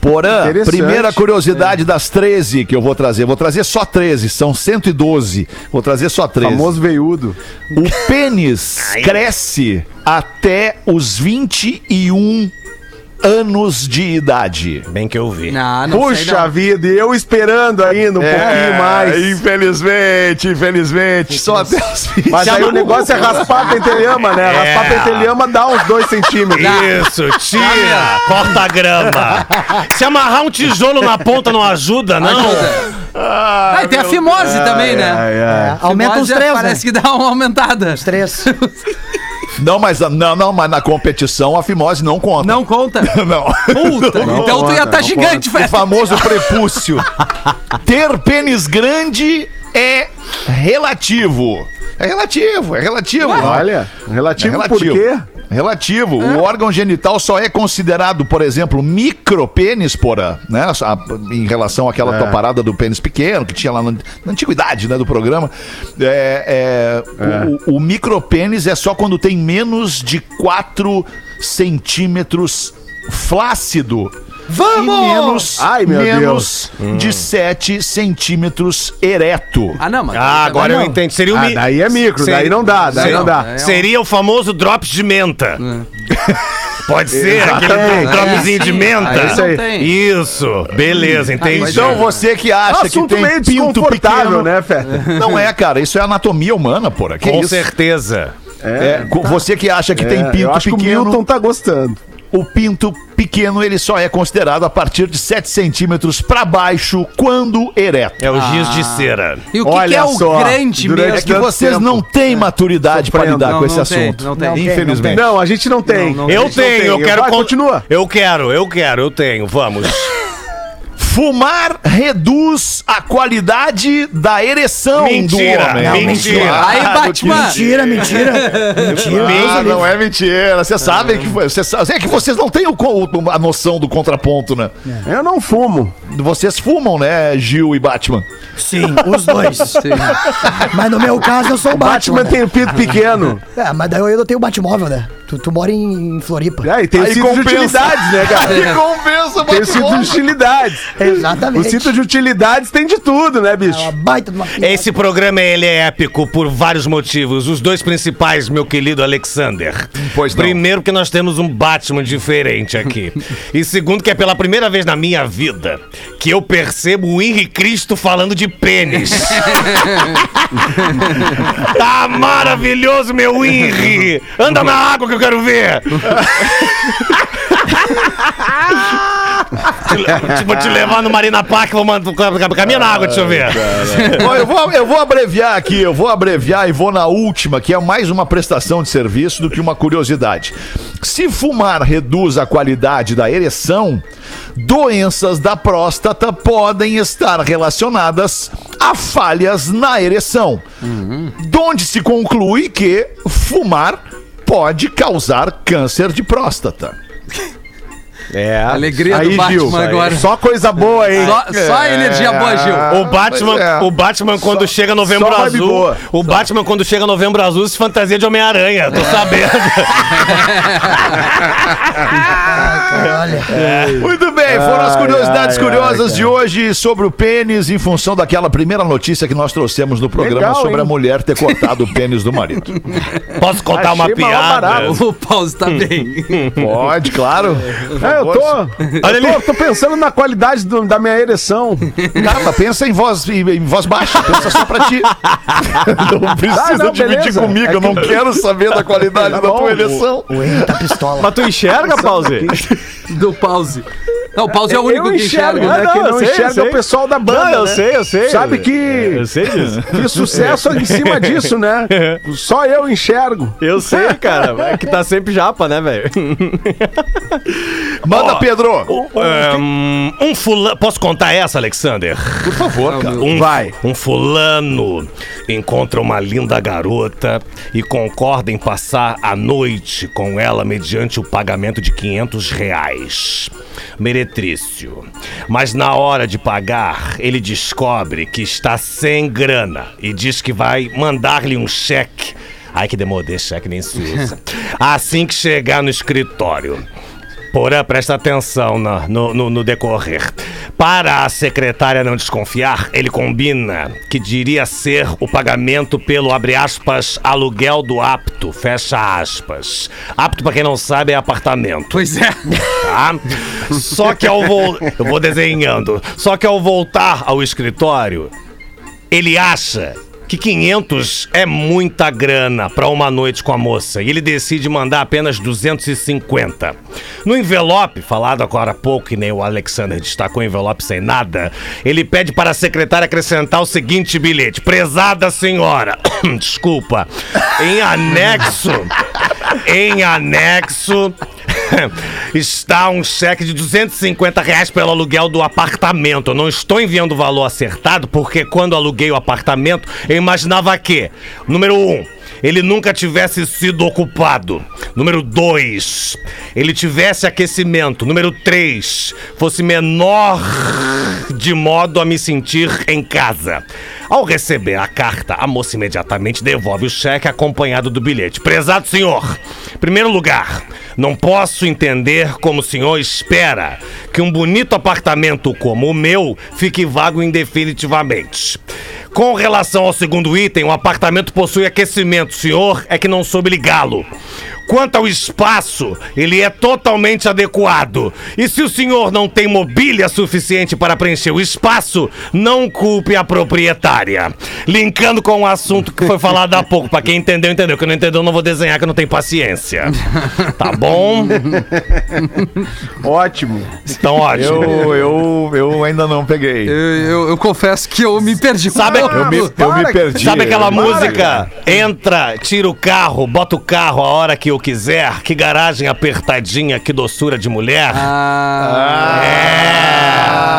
Porã, primeira curiosidade das 13 que eu vou trazer. Vou trazer só 13, são 112. Vou trazer só 13.
Famoso veiudo.
O pênis cresce até os 21
Ah,
anos de idade.
Bem que eu vi.
Não, não
Puxa vida, e eu esperando ainda um pouquinho mais.
É, infelizmente, infelizmente. Só até os 20.
Mas aí o negócio é raspar a pentelhama, né?
É.
Raspar a pentelhama dá uns dois centímetros.
Isso, tira, corta a grama. Se amarrar um tijolo na ponta não ajuda, não?
Ah, e tem a fimose também, né?
É, aumenta
Fimose
uns três,
Parece
né?
que dá uma aumentada.
Os três.
Não, mas não, não, mas na competição a fimose não conta.
Não conta.
Não.
Puta, então tu ia
conta,
estar
não
gigante,
O
velho.
famoso prepúcio. Ter pênis grande é relativo. É relativo, é relativo.
Olha, relativo,
É
por quê?
Relativo. O órgão genital só é considerado, por exemplo, micropênis, porra, né? Em relação àquela
É.
tua parada do pênis pequeno que tinha lá na, na antiguidade, né, do programa. É, é, O, o micropênis é só quando tem menos de 4 centímetros flácido.
Vamos!
E menos,
Ai, meu
menos de 7 centímetros ereto.
Ah, não, mas.
Ah, agora eu
não.
entendi. Seria o
Ah,
mi-
daí é micro,
Seria-
daí não dá, daí
Seria-
não dá.
É.
Seria o famoso drops de menta. Pode ser, aquele dropzinho de menta.
Aí
isso aí.
não tem.
Isso, beleza, entendi.
Então você que
É um
acha que tem
meio desconfortável,
pequeno,
né, Feta?
Não é, cara, isso é anatomia humana, porra. Que
Com
isso?
certeza.
É, co- você que acha que tem
É,
pinto
eu acho que o
pequeno,
Milton tá gostando.
o pinto pequeno ele só é considerado a partir de 7 centímetros pra baixo quando ereto.
É o giz de cera.
E o que,
Olha
que é o
só,
grande
durante
É
mesmo?
que vocês
tempo.
não têm maturidade pra
Sofrendo.
lidar
Não,
com esse
não tem,
assunto.
não tem.
Infelizmente.
Não, a gente não tem.
Não, não
Eu tenho, eu quero.
Vai,
con-
continua.
Eu quero, eu quero, eu tenho. Vamos.
Fumar reduz a qualidade da ereção
Mentira,
do homem.
não, mentira.
Aí,
Claro
Batman.
que
Mentira, mentira. Mentira.
Ah, não é mentira. Você sabe que você sabe, é que vocês não têm o a noção do contraponto, né?
Eu não fumo.
Vocês fumam, né, Gil e Batman?
Sim, os dois. Mas no meu caso eu sou o
Batman
Batman.
tem o pinto pequeno.
É, mas daí eu ainda tenho o Batmóvel, né? Tu, tu mora em, Floripa.
É, e tem o
Aí
cinto de utilidades, né, cara?
Que compensa,
Tem o cinto de utilidades. O
Exatamente.
cinto de utilidades tem de tudo, né,
É
bicho?
uma baita de uma
Esse programa ele é épico por vários motivos. Os dois principais, meu querido Alexander.
Pois não.
Primeiro, que nós temos um Batman diferente aqui. e segundo, que é pela primeira vez na minha vida que eu percebo o Henrique Cristo falando de pênis. tá maravilhoso, meu Henry! Anda na água que eu quero ver! te, tipo, te levar no Marina Park, vou mandar. Caminha na água, deixa eu ver.
Bom, eu, vou, eu vou abreviar aqui, eu vou abreviar e vou na última, que é mais uma prestação de serviço do que uma curiosidade. Se fumar reduz a qualidade da ereção, doenças da próstata podem estar relacionadas a falhas na ereção. Donde se conclui que fumar pode causar câncer de próstata.
É.
Alegria
Aí,
do Batman
Gil,
agora.
só coisa boa, hein?
Só, só energia boa, Gil.
O Batman,
é.
o Batman quando chega novembro
só
azul,
boa.
o Batman quando chega novembro azul se fantasia de Homem-Aranha, tô sabendo.
Olha.
Muito bem, foram as curiosidades
ai,
curiosas
ai,
de hoje sobre o pênis, em função daquela primeira notícia que nós trouxemos no programa
Legal,
sobre a
hein?
mulher ter cortado o pênis do marido.
Posso contar uma
Achei maior
piada?
O pause tá bem.
Pode, claro.
É, eu tô,
Olha
eu tô, tô pensando na qualidade do- da minha ereção.
Calma, pensa em voz, em, em voz baixa, pensa só pra ti. Não precisa
Ah, não,
dividir
beleza.
comigo,
É
eu não quero saber da qualidade
Tá
da
bom,
tua ereção.
O Henry tá pistola.
Mas tu enxerga, Pause?
Do pause. Não, o pause é o único
eu
que
enxergo,
enxerga.
né?
não,
Quem não
sei,
enxerga é
sei.
o pessoal da banda.
Não, eu
né?
sei, eu sei.
Sabe que,
Eu sei disso.
que sucesso em cima disso, né? Só eu enxergo.
Eu sei, cara. É que tá sempre japa, né, velho?
Manda,
Ó,
Pedro.
Um, um fulano. Posso contar essa, Alexander?
Por favor, cara.
Um,
Vai.
um fulano encontra uma linda garota e concorda em passar a noite com ela mediante o pagamento de 500 reais. Meretrício. Mas na hora de pagar, ele descobre que está sem grana e diz que vai mandar-lhe um cheque. Ai, que demodê, cheque nem se usa. Assim que chegar no escritório. Porã, presta atenção na- no, no- no decorrer. Para a secretária não desconfiar, ele combina que diria ser o pagamento pelo, abre aspas, aluguel do apto, fecha aspas. Apto, pra quem não sabe, é apartamento.
Pois é.
Tá? Só que ao voltar. Eu vou desenhando. Só que ao voltar ao escritório, ele acha que 500 é muita grana pra uma noite com a moça e ele decide mandar apenas 250. No envelope, falado agora há pouco, que nem o Alexander destacou, envelope sem nada, ele pede para a secretária acrescentar o seguinte bilhete: Prezada senhora, desculpa, em anexo, em anexo. Está um cheque de 250 reais pelo aluguel do apartamento. Eu não estou enviando o valor acertado porque quando aluguei o apartamento eu imaginava que, número um, ele nunca tivesse sido ocupado. Número dois, ele tivesse aquecimento. Número três, fosse menor de modo a me sentir em casa. Ao receber a carta, a moça imediatamente devolve o cheque acompanhado do bilhete. Prezado senhor, primeiro lugar, não posso entender como o senhor espera que um bonito apartamento como o meu fique vago indefinitivamente. Com relação ao segundo item, o apartamento possui aquecimento. O senhor é que não soube ligá-lo. Quanto ao espaço, ele é totalmente adequado. E se o senhor não tem mobília suficiente para preencher o espaço, não culpe a proprietária. Linkando com o assunto que foi falado há pouco. Pra quem entendeu, entendeu. Quem não entendeu, não vou desenhar, que eu não tenho paciência. Tá bom?
Ótimo.
Então, ótimo.
Eu, eu, eu ainda não peguei.
Eu, eu- eu confesso que eu me perdi.
Sabe-.
Eu me, eu me perdi.
Sabe aquela música? Entra, tira o carro, bota o carro a hora que eu quiser. Que garagem apertadinha, que doçura de mulher.
Ah,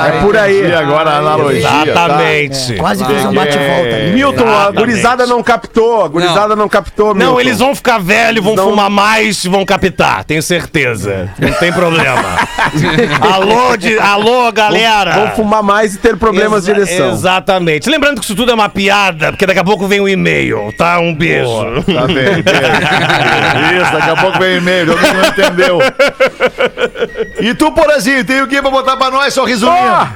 É por aí.
E agora a analogia. tá?
Exatamente.
Quase fez um bate-volta. ali.
Milton, a
Exatamente.
gurizada não captou. A gurizada não, captou, Milton.
Não, eles vão ficar velhos, vão
Não.
fumar mais e vão captar, tenho certeza. Não tem problema. alô, de, alô, galera.
Vão fumar mais e ter problemas de
Exa-
direção.
Exatamente. Lembrando que isso tudo é uma piada, porque daqui a pouco vem um e-mail, tá? Um beijo.
Tá bem, bem. Isso, daqui a pouco vem e-mail, alguém não entendeu. E tu, Porazinho, tem o que pra botar pra nós, sorrisulinho?
Ó,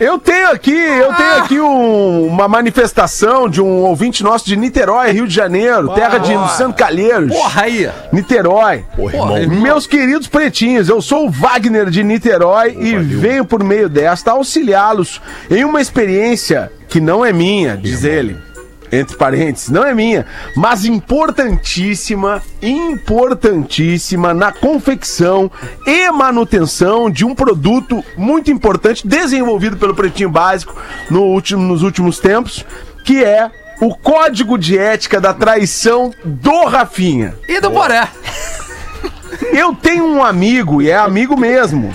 eu tenho aqui, eu tenho aqui um- uma manifestação de um ouvinte nosso de Niterói, Rio de Janeiro, terra de Luciano Calheiros.
porra aí.
Niterói.
Porra, irmão.
Meus queridos pretinhos, eu sou o Wagner de Niterói e venho por meio desta auxiliá-los em uma experiência que não é minha, diz ele. Entre parênteses, não é minha, mas importantíssima, importantíssima na confecção e manutenção de um produto muito importante desenvolvido pelo Pretinho Básico no último, nos últimos tempos, que é o Código de Ética da Traição do Rafinha.
E do Boré.
Eu tenho um amigo, e é amigo mesmo,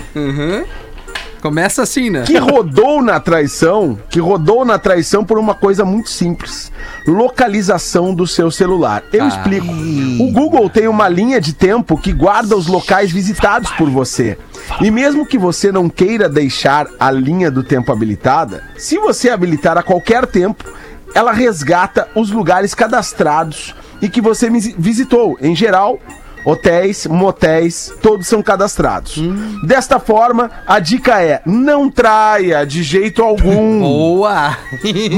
Começa assim, né?
que rodou na traição, que rodou na traição por uma coisa muito simples: localização do seu celular. Eu explico. O Google tem uma linha de tempo que guarda os locais visitados por você. E mesmo que você não queira deixar a linha do tempo habilitada, se você habilitar a qualquer tempo, ela resgata os lugares cadastrados e que você visitou. Em geral, Hotéis, motéis, todos são cadastrados. Desta forma, a dica é: não traia de jeito algum.
Boa.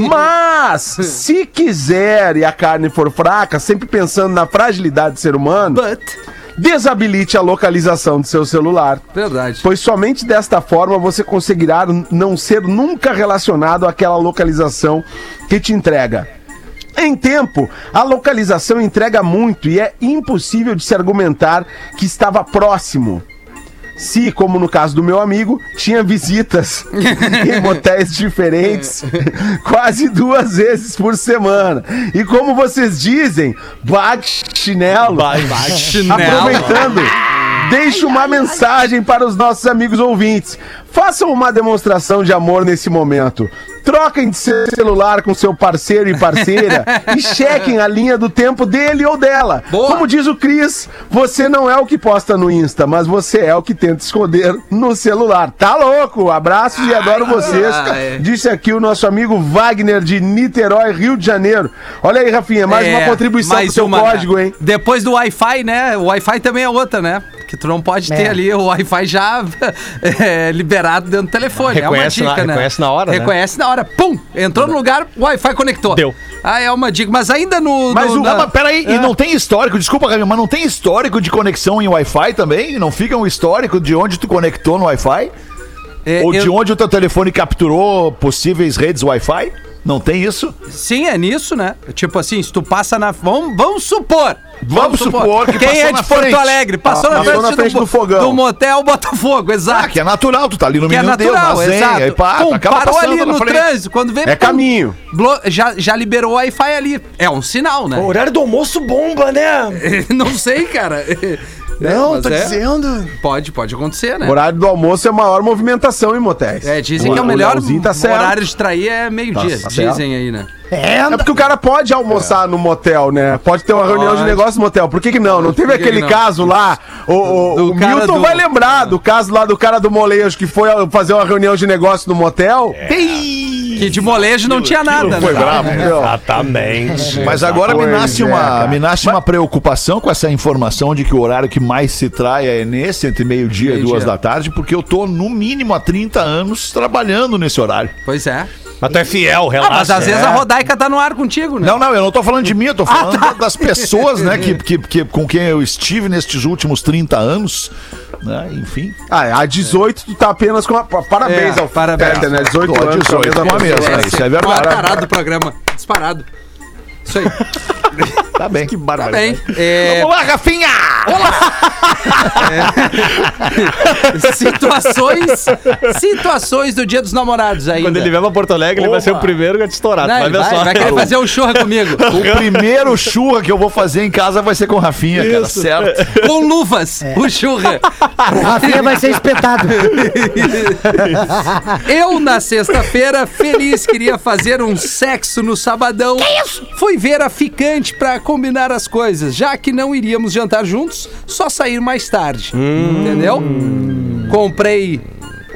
Mas, se quiser e a carne for fraca, sempre pensando na fragilidade do ser humano,
But.
desabilite a localização do seu celular.
Verdade.
Pois somente desta forma você conseguirá não ser nunca relacionado àquela localização que te entrega. Em tempo, a localização entrega muito e é impossível de se argumentar que estava próximo. Se, como no caso do meu amigo, tinha visitas em motéis diferentes quase duas vezes por semana. E como vocês dizem, bate chinelo. Aproveitando, deixo uma mensagem para os nossos amigos ouvintes. Façam uma demonstração de amor nesse momento. Troquem de seu celular com seu parceiro e parceira e chequem a linha do tempo dele ou dela.
Boa.
Como diz o Cris, você não é o que posta no Insta, mas você é o que tenta esconder no celular. Tá louco? Abraços e adoro vocês.
ai.
Disse aqui o nosso amigo Wagner de Niterói, Rio de Janeiro. Olha aí, Rafinha, mais
É,
uma contribuição
mais
pro seu
uma,
código,
né?
hein?
Depois do Wi-Fi, né? O Wi-Fi também é outra, né? Que tu não pode
É.
ter ali o Wi-Fi já é, liberado dentro do telefone.
Reconhece
é uma dica,
na-
né?
reconhece na hora, né?
Reconhece na hora. Pum! Entrou no lugar, o Wi-Fi conectou.
Deu.
Ah, é uma dica. Mas ainda no.
Mas
no,
o.
na-
Ah, mas peraí, e não tem histórico, desculpa, Gabriel, mas não tem histórico de conexão em Wi-Fi também? Não fica um histórico de onde tu conectou no Wi-Fi?
É,
Ou de
eu-
onde o teu telefone capturou possíveis redes Wi-Fi? Não tem isso?
Sim, é nisso, né? Tipo assim, se tu passa na. Vamos, vamos supor.
Vamos supor que
Quem
passou
é
na
de Porto
frente.
Alegre, passou,
Ah,
na,
passou
frente
na frente
do,
do fogão.
do motel Botafogo, exato.
Ah, que é natural, tu tá ali no
Que é
menino Deus,
natural,
na zenha,
exato.
aí pá,
Pum, parou ali no trânsito, quando vê...
É
pum,
caminho.
já, já liberou o Wi-Fi ali. É um sinal, né?
O horário do almoço bomba, né?
Não sei, cara.
Não,
mas
tô
é.
dizendo.
Pode, pode acontecer, né?
O horário do almoço é a maior movimentação em motéis.
É, dizem que é o melhor
Leozinho tá certo.
horário de trair é meio-dia.
Tá certo.
dizem aí, né?
É,
É porque o cara pode almoçar no motel, né? Pode ter uma reunião de
Pode.
negócio no motel. Por que, que não? Não teve aquele
não?
caso lá? O, o- o Milton
do-
vai lembrar do caso lá do cara do molejo que foi fazer uma reunião de negócio no motel.
Que de molejo não tinha nada,
Foi
né?
bravo.
Exatamente.
Mas agora me nasce, uma, me nasce uma preocupação com essa informação de que o horário que mais se trai é nesse, entre meio-dia e duas da tarde, porque eu tô no mínimo há 30 anos trabalhando nesse horário.
Pois é.
Mas tu é fiel,
Ah,
relaxa.
mas às vezes
É.
a Rodaica tá no ar contigo, né?
Não, não, eu não tô falando de mim, eu tô falando
tá.
das pessoas, né, que, que, que- com quem eu estive nestes últimos 30 anos, né, enfim.
Ah, a 18 tu tá apenas com a... Parabéns
É,
ao
parabéns.
Feta, né? 18
Tô a
anos.
18 com a mesma, né? Isso é verdade.
Maior tarado do programa. Disparado. Isso aí.
Tá bem. Que
Tá bem. É,
Vamos lá, Rafinha!
situações, situações do Dia dos Namorados ainda.
Quando ele vier pra Porto Alegre, ele vai ser o primeiro a te estourar.
Não,
vai ver
vai,
só.
vai querer fazer um churra comigo.
O primeiro churra que eu vou fazer em casa vai ser com o Rafinha, cara, certo?
Com luvas, o churra.
Rafinha vai ser espetado.
Eu, na sexta-feira, feliz, queria fazer um sexo no sabadão. Que isso? Fui ver a ficante pra combinar as coisas, já que não iríamos jantar juntos, só sair mais tarde. Entendeu? Comprei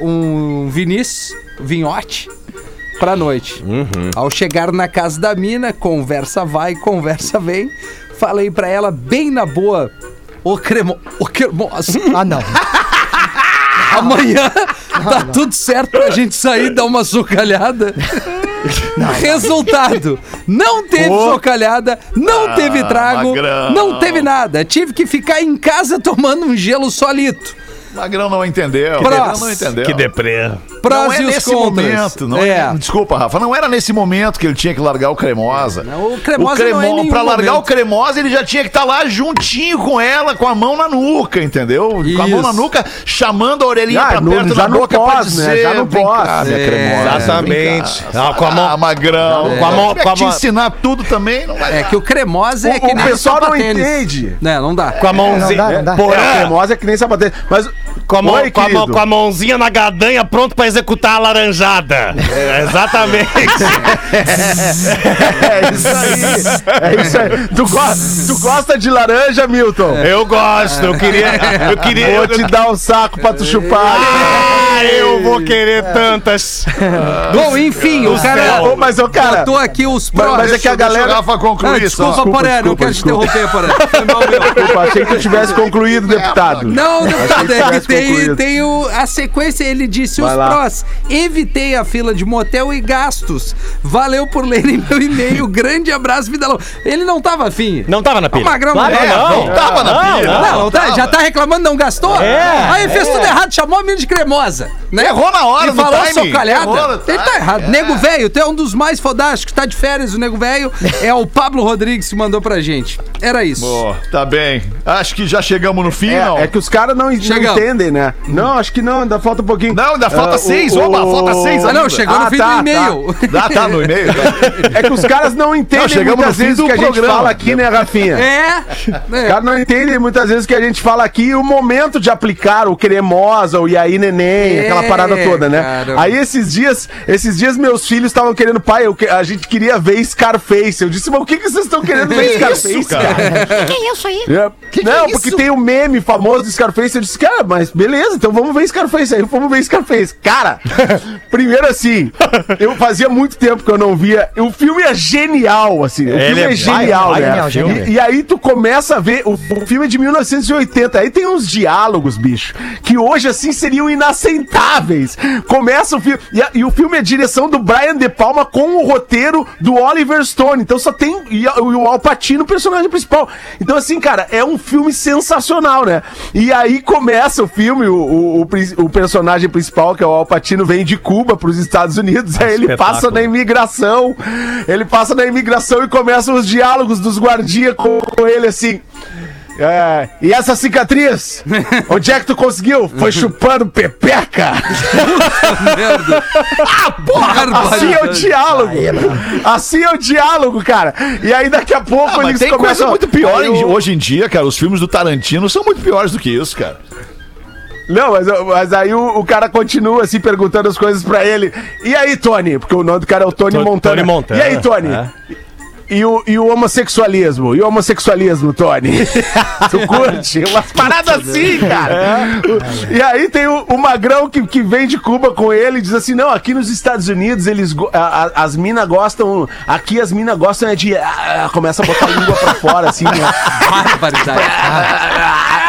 um Vinícius, vinhote, pra noite. Ao chegar na casa da mina, conversa vai, conversa vem. Falei pra ela bem na boa. Ô cremo... Ô cremosa.
Ah, não.
Amanhã tá tudo certo pra gente sair e dar uma socalhada. Resultado: não teve socalhada, não teve trago,
magrão.
não teve nada. Tive que ficar em casa tomando um gelo solito.
Magrão não entendeu.
Próximo.
Magrão não entendeu.
Que deprê.
Prós
não é
e os
nesse
contras.
momento, não
é.
é. Desculpa, Rafa, não era nesse momento que ele tinha que largar o cremosa.
Não, o Cremosa não é em nenhum
Pra largar
momento.
o cremosa, ele já tinha que estar lá juntinho com ela, com a mão na nuca, entendeu? Com a mão na
Isso.
nuca, chamando a orelhinha
Ah,
pra
no-
perto
já
da
no
boca pra
pós, né?
dizer,
Já no
"Vem
pós."
cá, minha
É,
cremosa.
exatamente.
vem cá."
Ah, com a mão-
Ah, magrão.
Com a mão-
é
com a
que te
mão-
ensinar tudo também, não vai
É
dar.
que o cremosa é
O-
que
o
nem
pessoal não entende.
Né, não dá.
Com a mãozinha.
Não dá, não dá.
Porã,
É, a cremosa é que nem sapatênis. Mas
com, a mão,
Oi,
com, a mão- com a mãozinha na gadanha, pronto pra executar a laranjada. É, exatamente.
é isso aí. É isso aí. Tu, go- tu gosta de laranja, Milton?
Eu gosto, eu queria. Eu queria.
Vou
eu-
te dar um saco pra tu chupar.
Ah, eu vou querer tantas.
Bom, enfim, o cara.
Ô, mas, ô, cara,
Botou aqui os
mas-
prós.
mas é que a
o
galera...
Concluir
Ah, desculpa,
só.
Poré, não
desculpa,
quero te
desculpa.
interromper, Poré. Foi mal meu.
Desculpa, achei que tu tivesse concluído, deputado.
Não,
que
é que
tivesse
tem, tem o, a sequência, ele disse
Vai
os
lá.
prós. Evitei a fila de motel e gastos. Valeu por lerem meu e-mail. Grande abraço, vida longa. Ele não tava afim.
Não tava na
O
pilha.
Magrão
Claro
não
que
é.
não.
Não tava na pilha.
Não, não tá, já tá reclamando, não gastou?
É,
Aí fez tudo errado, chamou a mina de cremosa. Né?
Errou na hora,
E
no
falou
timing.
socalhada.
Errou no
Ele tá errado.
é.
Nego Velho, tu é um dos mais fodásticos. Tá de férias, o Nego Velho. É o Pablo Rodrigues que mandou pra gente. Era isso.
Pô, tá bem. Acho que já chegamos no fim, não?
É, é que os caras não, não
Chegamos.
entendem, né? Não, acho que não, ainda falta um pouquinho.
Não, ainda falta
Ah,
seis.
o-
Opa,
o-
falta seis
Ah, não, chegou no
Ah,
fim
tá,
do e-mail.
Ah, tá no e-mail. tá.
É que os caras não entendem
Não,
muitas
no
vezes o que a gente
programa.
fala aqui, né, Rafinha?
É.
Os
é.
caras não entendem muitas vezes o que a gente fala aqui e o momento de aplicar o cremosa, o e aí neném,
É,
aquela parada toda, né?
cara.
Aí esses dias, esses dias meus filhos estavam querendo, pai, eu que- a gente queria ver Scarface. Eu disse, mas o que, que vocês estão querendo ver Scarface, cara?
Que é isso aí?
É, não, porque tem o meme famoso do Scarface. Eu disse, cara, mas beleza, então vamos ver Scarface. Aí vamos ver Scarface. Cara, primeiro assim, eu fazia muito tempo que eu não via. O filme é genial, assim. O
Ele
filme é,
é
genial,
vai-
né?
genial, genial.
E, e aí tu começa a ver. O, o filme é de 80. Aí tem uns diálogos, bicho, que hoje, assim, seriam inaceitáveis. Começa o filme. E, a- e o filme é direção do Brian De Palma com o roteiro do Oliver Stone. Então só tem. E, a- o Al Pacino, o personagem principal. Então, assim, cara, é um filme sensacional, né? E aí começa o filme, o, o, o prin- o personagem principal, que é o Al Pacino, vem de Cuba para os Estados Unidos. Aí ele passa na imigração. Ele passa na imigração e começam os diálogos dos guardias com, com ele assim. É, e essa cicatriz? Onde é que tu conseguiu? Foi chupando pepeca?
Merda. Ah, porra!
Assim é o diálogo. Assim é o diálogo, cara. E aí daqui a pouco
Ah,
eles
tem coisa
começam...
muito pior
o-
hoje em dia, cara. Os filmes do Tarantino são muito piores do que isso, cara.
Não, mas, mas aí o, o cara continua assim perguntando as coisas pra ele. E aí, Tony? Porque o nome do cara é o Tony
To-
Montana.
Tony Montana,
E aí, Tony?
é.
E o, e o homossexualismo? E o homossexualismo, Tony? tu curte? Umas paradas assim, cara. E aí tem o, o Magrão que, que vem de Cuba com ele e diz assim: não, aqui nos Estados Unidos eles a- a- as minas gostam. Aqui as minas gostam é de. ah, começa a botar a língua pra fora, assim, né?
Barbaridade.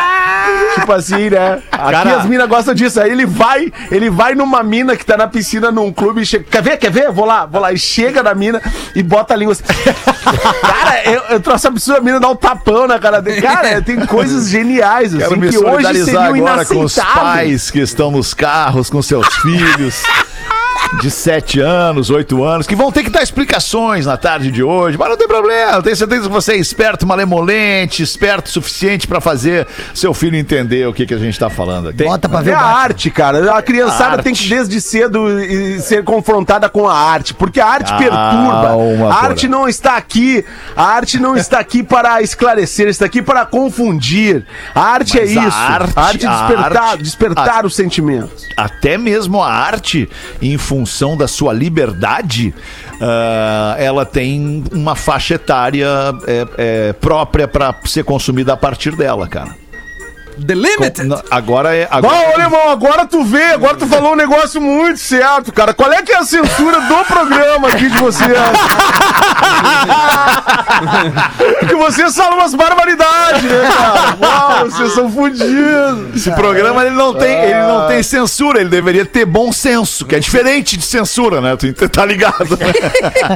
Tipo assim, né? Aqui
Cara-
as minas gostam disso. Aí ele vai, ele vai numa mina que tá na piscina num clube e chega. Quer ver? Quer ver? Vou lá, vou lá. E chega na mina e bota a língua assim. cara, eu, eu trouxe absurdo a mina dar um tapão na cara dele. Cara, tem coisas geniais, assim,
Quero me
que hoje seriam
agora com os pais que estão nos carros com seus filhos. De 7 anos, 8 anos, que vão ter que dar explicações na tarde de hoje, mas não tem problema, eu tenho certeza que você é esperto, malemolente, esperto o suficiente pra fazer seu filho entender o que, que a gente tá falando aqui.
Bota pra
É
ver.
a
Batman.
arte, cara. A criançada
Arte.
tem que desde cedo ser confrontada com a arte, porque a arte
Calma,
perturba. A arte não está aqui. A arte não está aqui para esclarecer, está aqui para confundir. A arte
Mas
é
a
isso.
arte-
a arte é
a
despertar,
arte-
despertar
a-
os sentimentos.
até mesmo a arte, em função da sua liberdade, ah, ela tem uma faixa etária é, é, própria para ser consumida a partir dela, cara.
The Limited.
Na- Agora é.
Bom,
Agora...
ô, irmão, agora tu vê, agora tu falou um negócio muito certo, cara. Qual é que é a censura do programa aqui de vocês? Porque vocês falam umas barbaridades, né, cara? Uau, vocês são fodidos.
Esse programa ele não tem, ele não tem censura, ele deveria ter bom senso, que é diferente de censura, né? Tu tá ligado?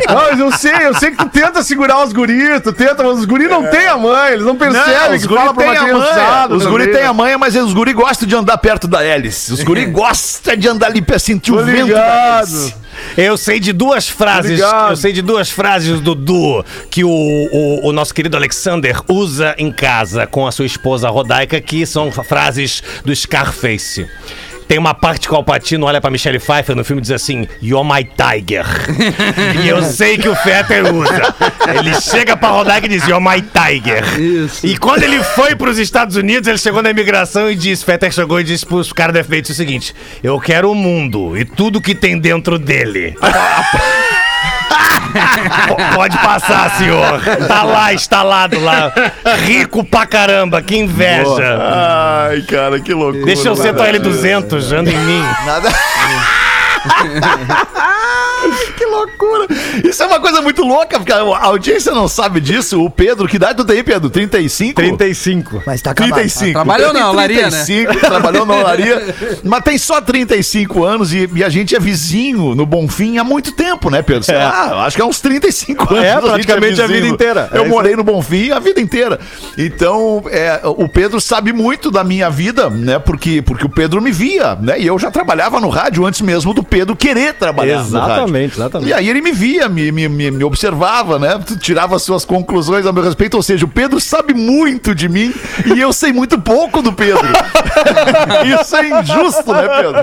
Não, mas eu sei, eu sei que tu tenta segurar os guris, tu tenta, mas os guris não têm a mãe, eles não percebem
os
que fala pra uma criançada.
Os guri
também.
Tem a manha, mas os guri gostam de andar perto da hélice. Os guri gostam de andar ali pra sentir o vento da hélice.
Eu sei de duas frases.
Obrigado.
Eu sei de duas frases do Du que o, o, o nosso querido Alexander usa em casa com a sua esposa Rodaica, que são frases do Scarface. Tem uma parte que o Alpatino olha pra Michelle Pfeiffer no filme e diz assim: You're my tiger. e eu sei que o Fetter usa. Ele chega pra Rodaica e diz: You're my tiger.
Isso.
E quando ele foi pros Estados Unidos, ele chegou na imigração e disse: Fetter chegou e disse pros caras FBT o seguinte: Eu quero o mundo e tudo que tem dentro dele. Pode passar, senhor. Tá lá, instalado lá. Rico pra caramba, que inveja.
Ai, cara, que loucura.
Deixa eu ser tua L200, anda em mim.
Nada. loucura. Isso é uma coisa muito louca, porque a audiência não sabe disso. O Pedro, que idade tu tem, Pedro? 35?
35.
Mas tá acabado.
35.
Trabalhou
Pedro tem
na olaria, né?
35, Trabalhou na olaria. Mas tem só 35 anos e, e a gente é vizinho no Bonfim há muito tempo, né, Pedro? Sei
É.
lá, acho que há uns 35 anos.
É,
a gente
praticamente a vida inteira.
Eu
É
morei no Bonfim a vida inteira. Então, é, o Pedro sabe muito da minha vida, né? Porque, porque o Pedro me via, né? E eu já trabalhava no rádio antes mesmo do Pedro querer trabalhar no rádio.
Exatamente, exatamente.
E aí ele me via, me, me, me, me observava, né? Tirava as suas conclusões a meu respeito. Ou seja, o Pedro sabe muito de mim e eu sei muito pouco do Pedro. Isso é injusto, né, Pedro?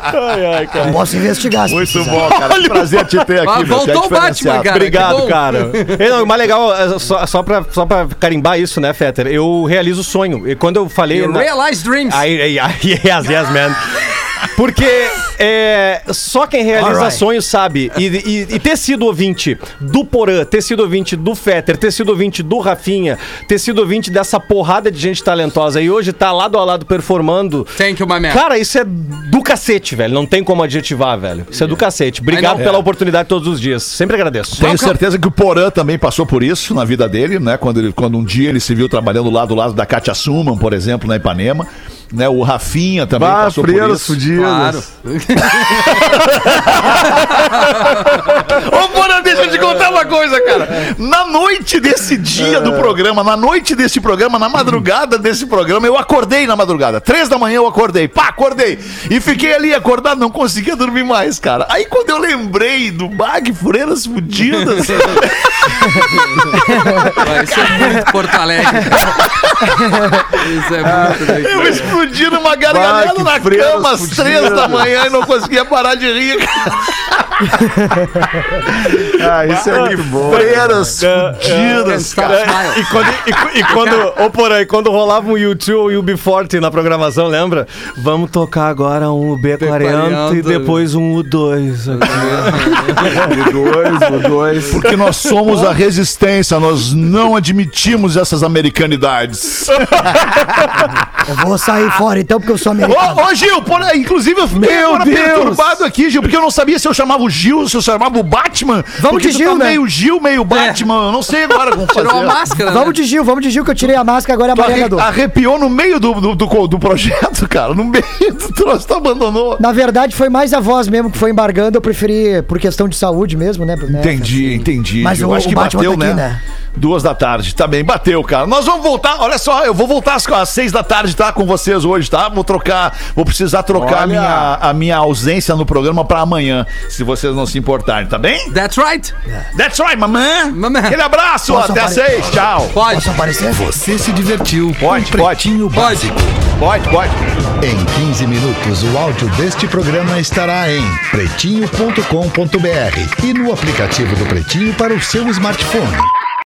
Ai, ai, cara.
Posso investigar.
Muito
precisar.
bom, cara. Que prazer te ter aqui,
Ah,
meu.
voltou
é
o Batman, cara.
Obrigado, cara. E, não, o mais legal, é, só, só, pra, só pra carimbar isso, né, Fetter? Eu realizo o sonho. E quando eu falei.
You
na-
realize dreams.
Aí, aí, aí, yes, yes, man. Porque é, só quem realiza
Alright.
sonhos sabe. E, e- e ter sido ouvinte do Porã, ter sido ouvinte do Fetter, ter sido ouvinte do Rafinha, ter sido ouvinte dessa porrada de gente talentosa e hoje tá lado a lado performando.
Thank you, my man.
Cara, isso é do cacete, velho. Não tem como adjetivar, velho. Isso é do cacete. Obrigado pela oportunidade todos os dias. Sempre agradeço.
Tenho certeza que o Porã também passou por isso na vida dele, né? Quando, ele, quando um dia ele se viu trabalhando lá do lado da Katia Suman, por exemplo, na Ipanema. Né? O Rafinha também
Bah,
passou por isso.
fudidas.
Claro.
Ô, Porã, deixa eu te contar uma coisa, cara. Na noite desse dia do programa, na noite desse programa, na madrugada desse programa, eu acordei na madrugada. Três da manhã eu acordei. Pá, acordei. E fiquei ali acordado, não conseguia dormir mais, cara. Aí quando eu lembrei do Bag Freiras Fudidas,
Isso é muito Porto Alegre. Isso é muito daqui.
eu explodi numa gargalhada na cama às três da manhã e não conseguia parar de rir.
Ah, isso é muito bom.
Freiras Fudidas, cara.
E quando, e, e quando, ô, porém, quando rolava um U2 e o B40 na programação, lembra? Vamos tocar agora um B40 e
B40.
depois um U2.
O dois, o dois.
Porque nós somos a resistência, nós não admitimos essas americanidades.
Eu vou sair fora então, porque eu sou americano.
Ô, ô, Gil, por inclusive eu fiquei
Meu
agora
Deus!
perturbado aqui, Gil, porque eu não sabia se eu chamava o Gil, se eu chamava o Batman.
Vamos de
tu
Gil,
tá
né?
meio Gil, meio Batman, eu não sei agora como fazer.
Tirou a máscara,
Vamos
né?
de Gil, vamos de Gil, que eu tirei a máscara, agora é
Tu arre- arrepiou no meio do, do, do, do projeto, cara, no meio do troço, tu abandonou.
Na verdade, foi mais a voz mesmo que foi embargando, eu preferi por questão de saúde mesmo, né?
Entendi, entendi.
Mas
Gil.
o-
acho
o
que
Batman
bateu,
tá aqui,
né?
né?
Duas da tarde, tá bem, bateu, cara. Nós vamos voltar, olha só, eu vou voltar às, às seis da tarde, tá? Com vocês hoje, tá? Vou trocar, vou precisar trocar a minha, a minha ausência no programa pra amanhã, se vocês não se importarem, tá bem?
That's right.
That's right, mamãe.
Mamãe.
Aquele abraço,
Posso
até
apare-
seis, tchau.
Pode.
Posso aparecer?
Você se divertiu
Pode,
com Pretinho Básico.
Pode, pode.
Em 15 minutos, o áudio deste programa estará em pretinho.com.br e no aplicativo do Pretinho para o seu smartphone.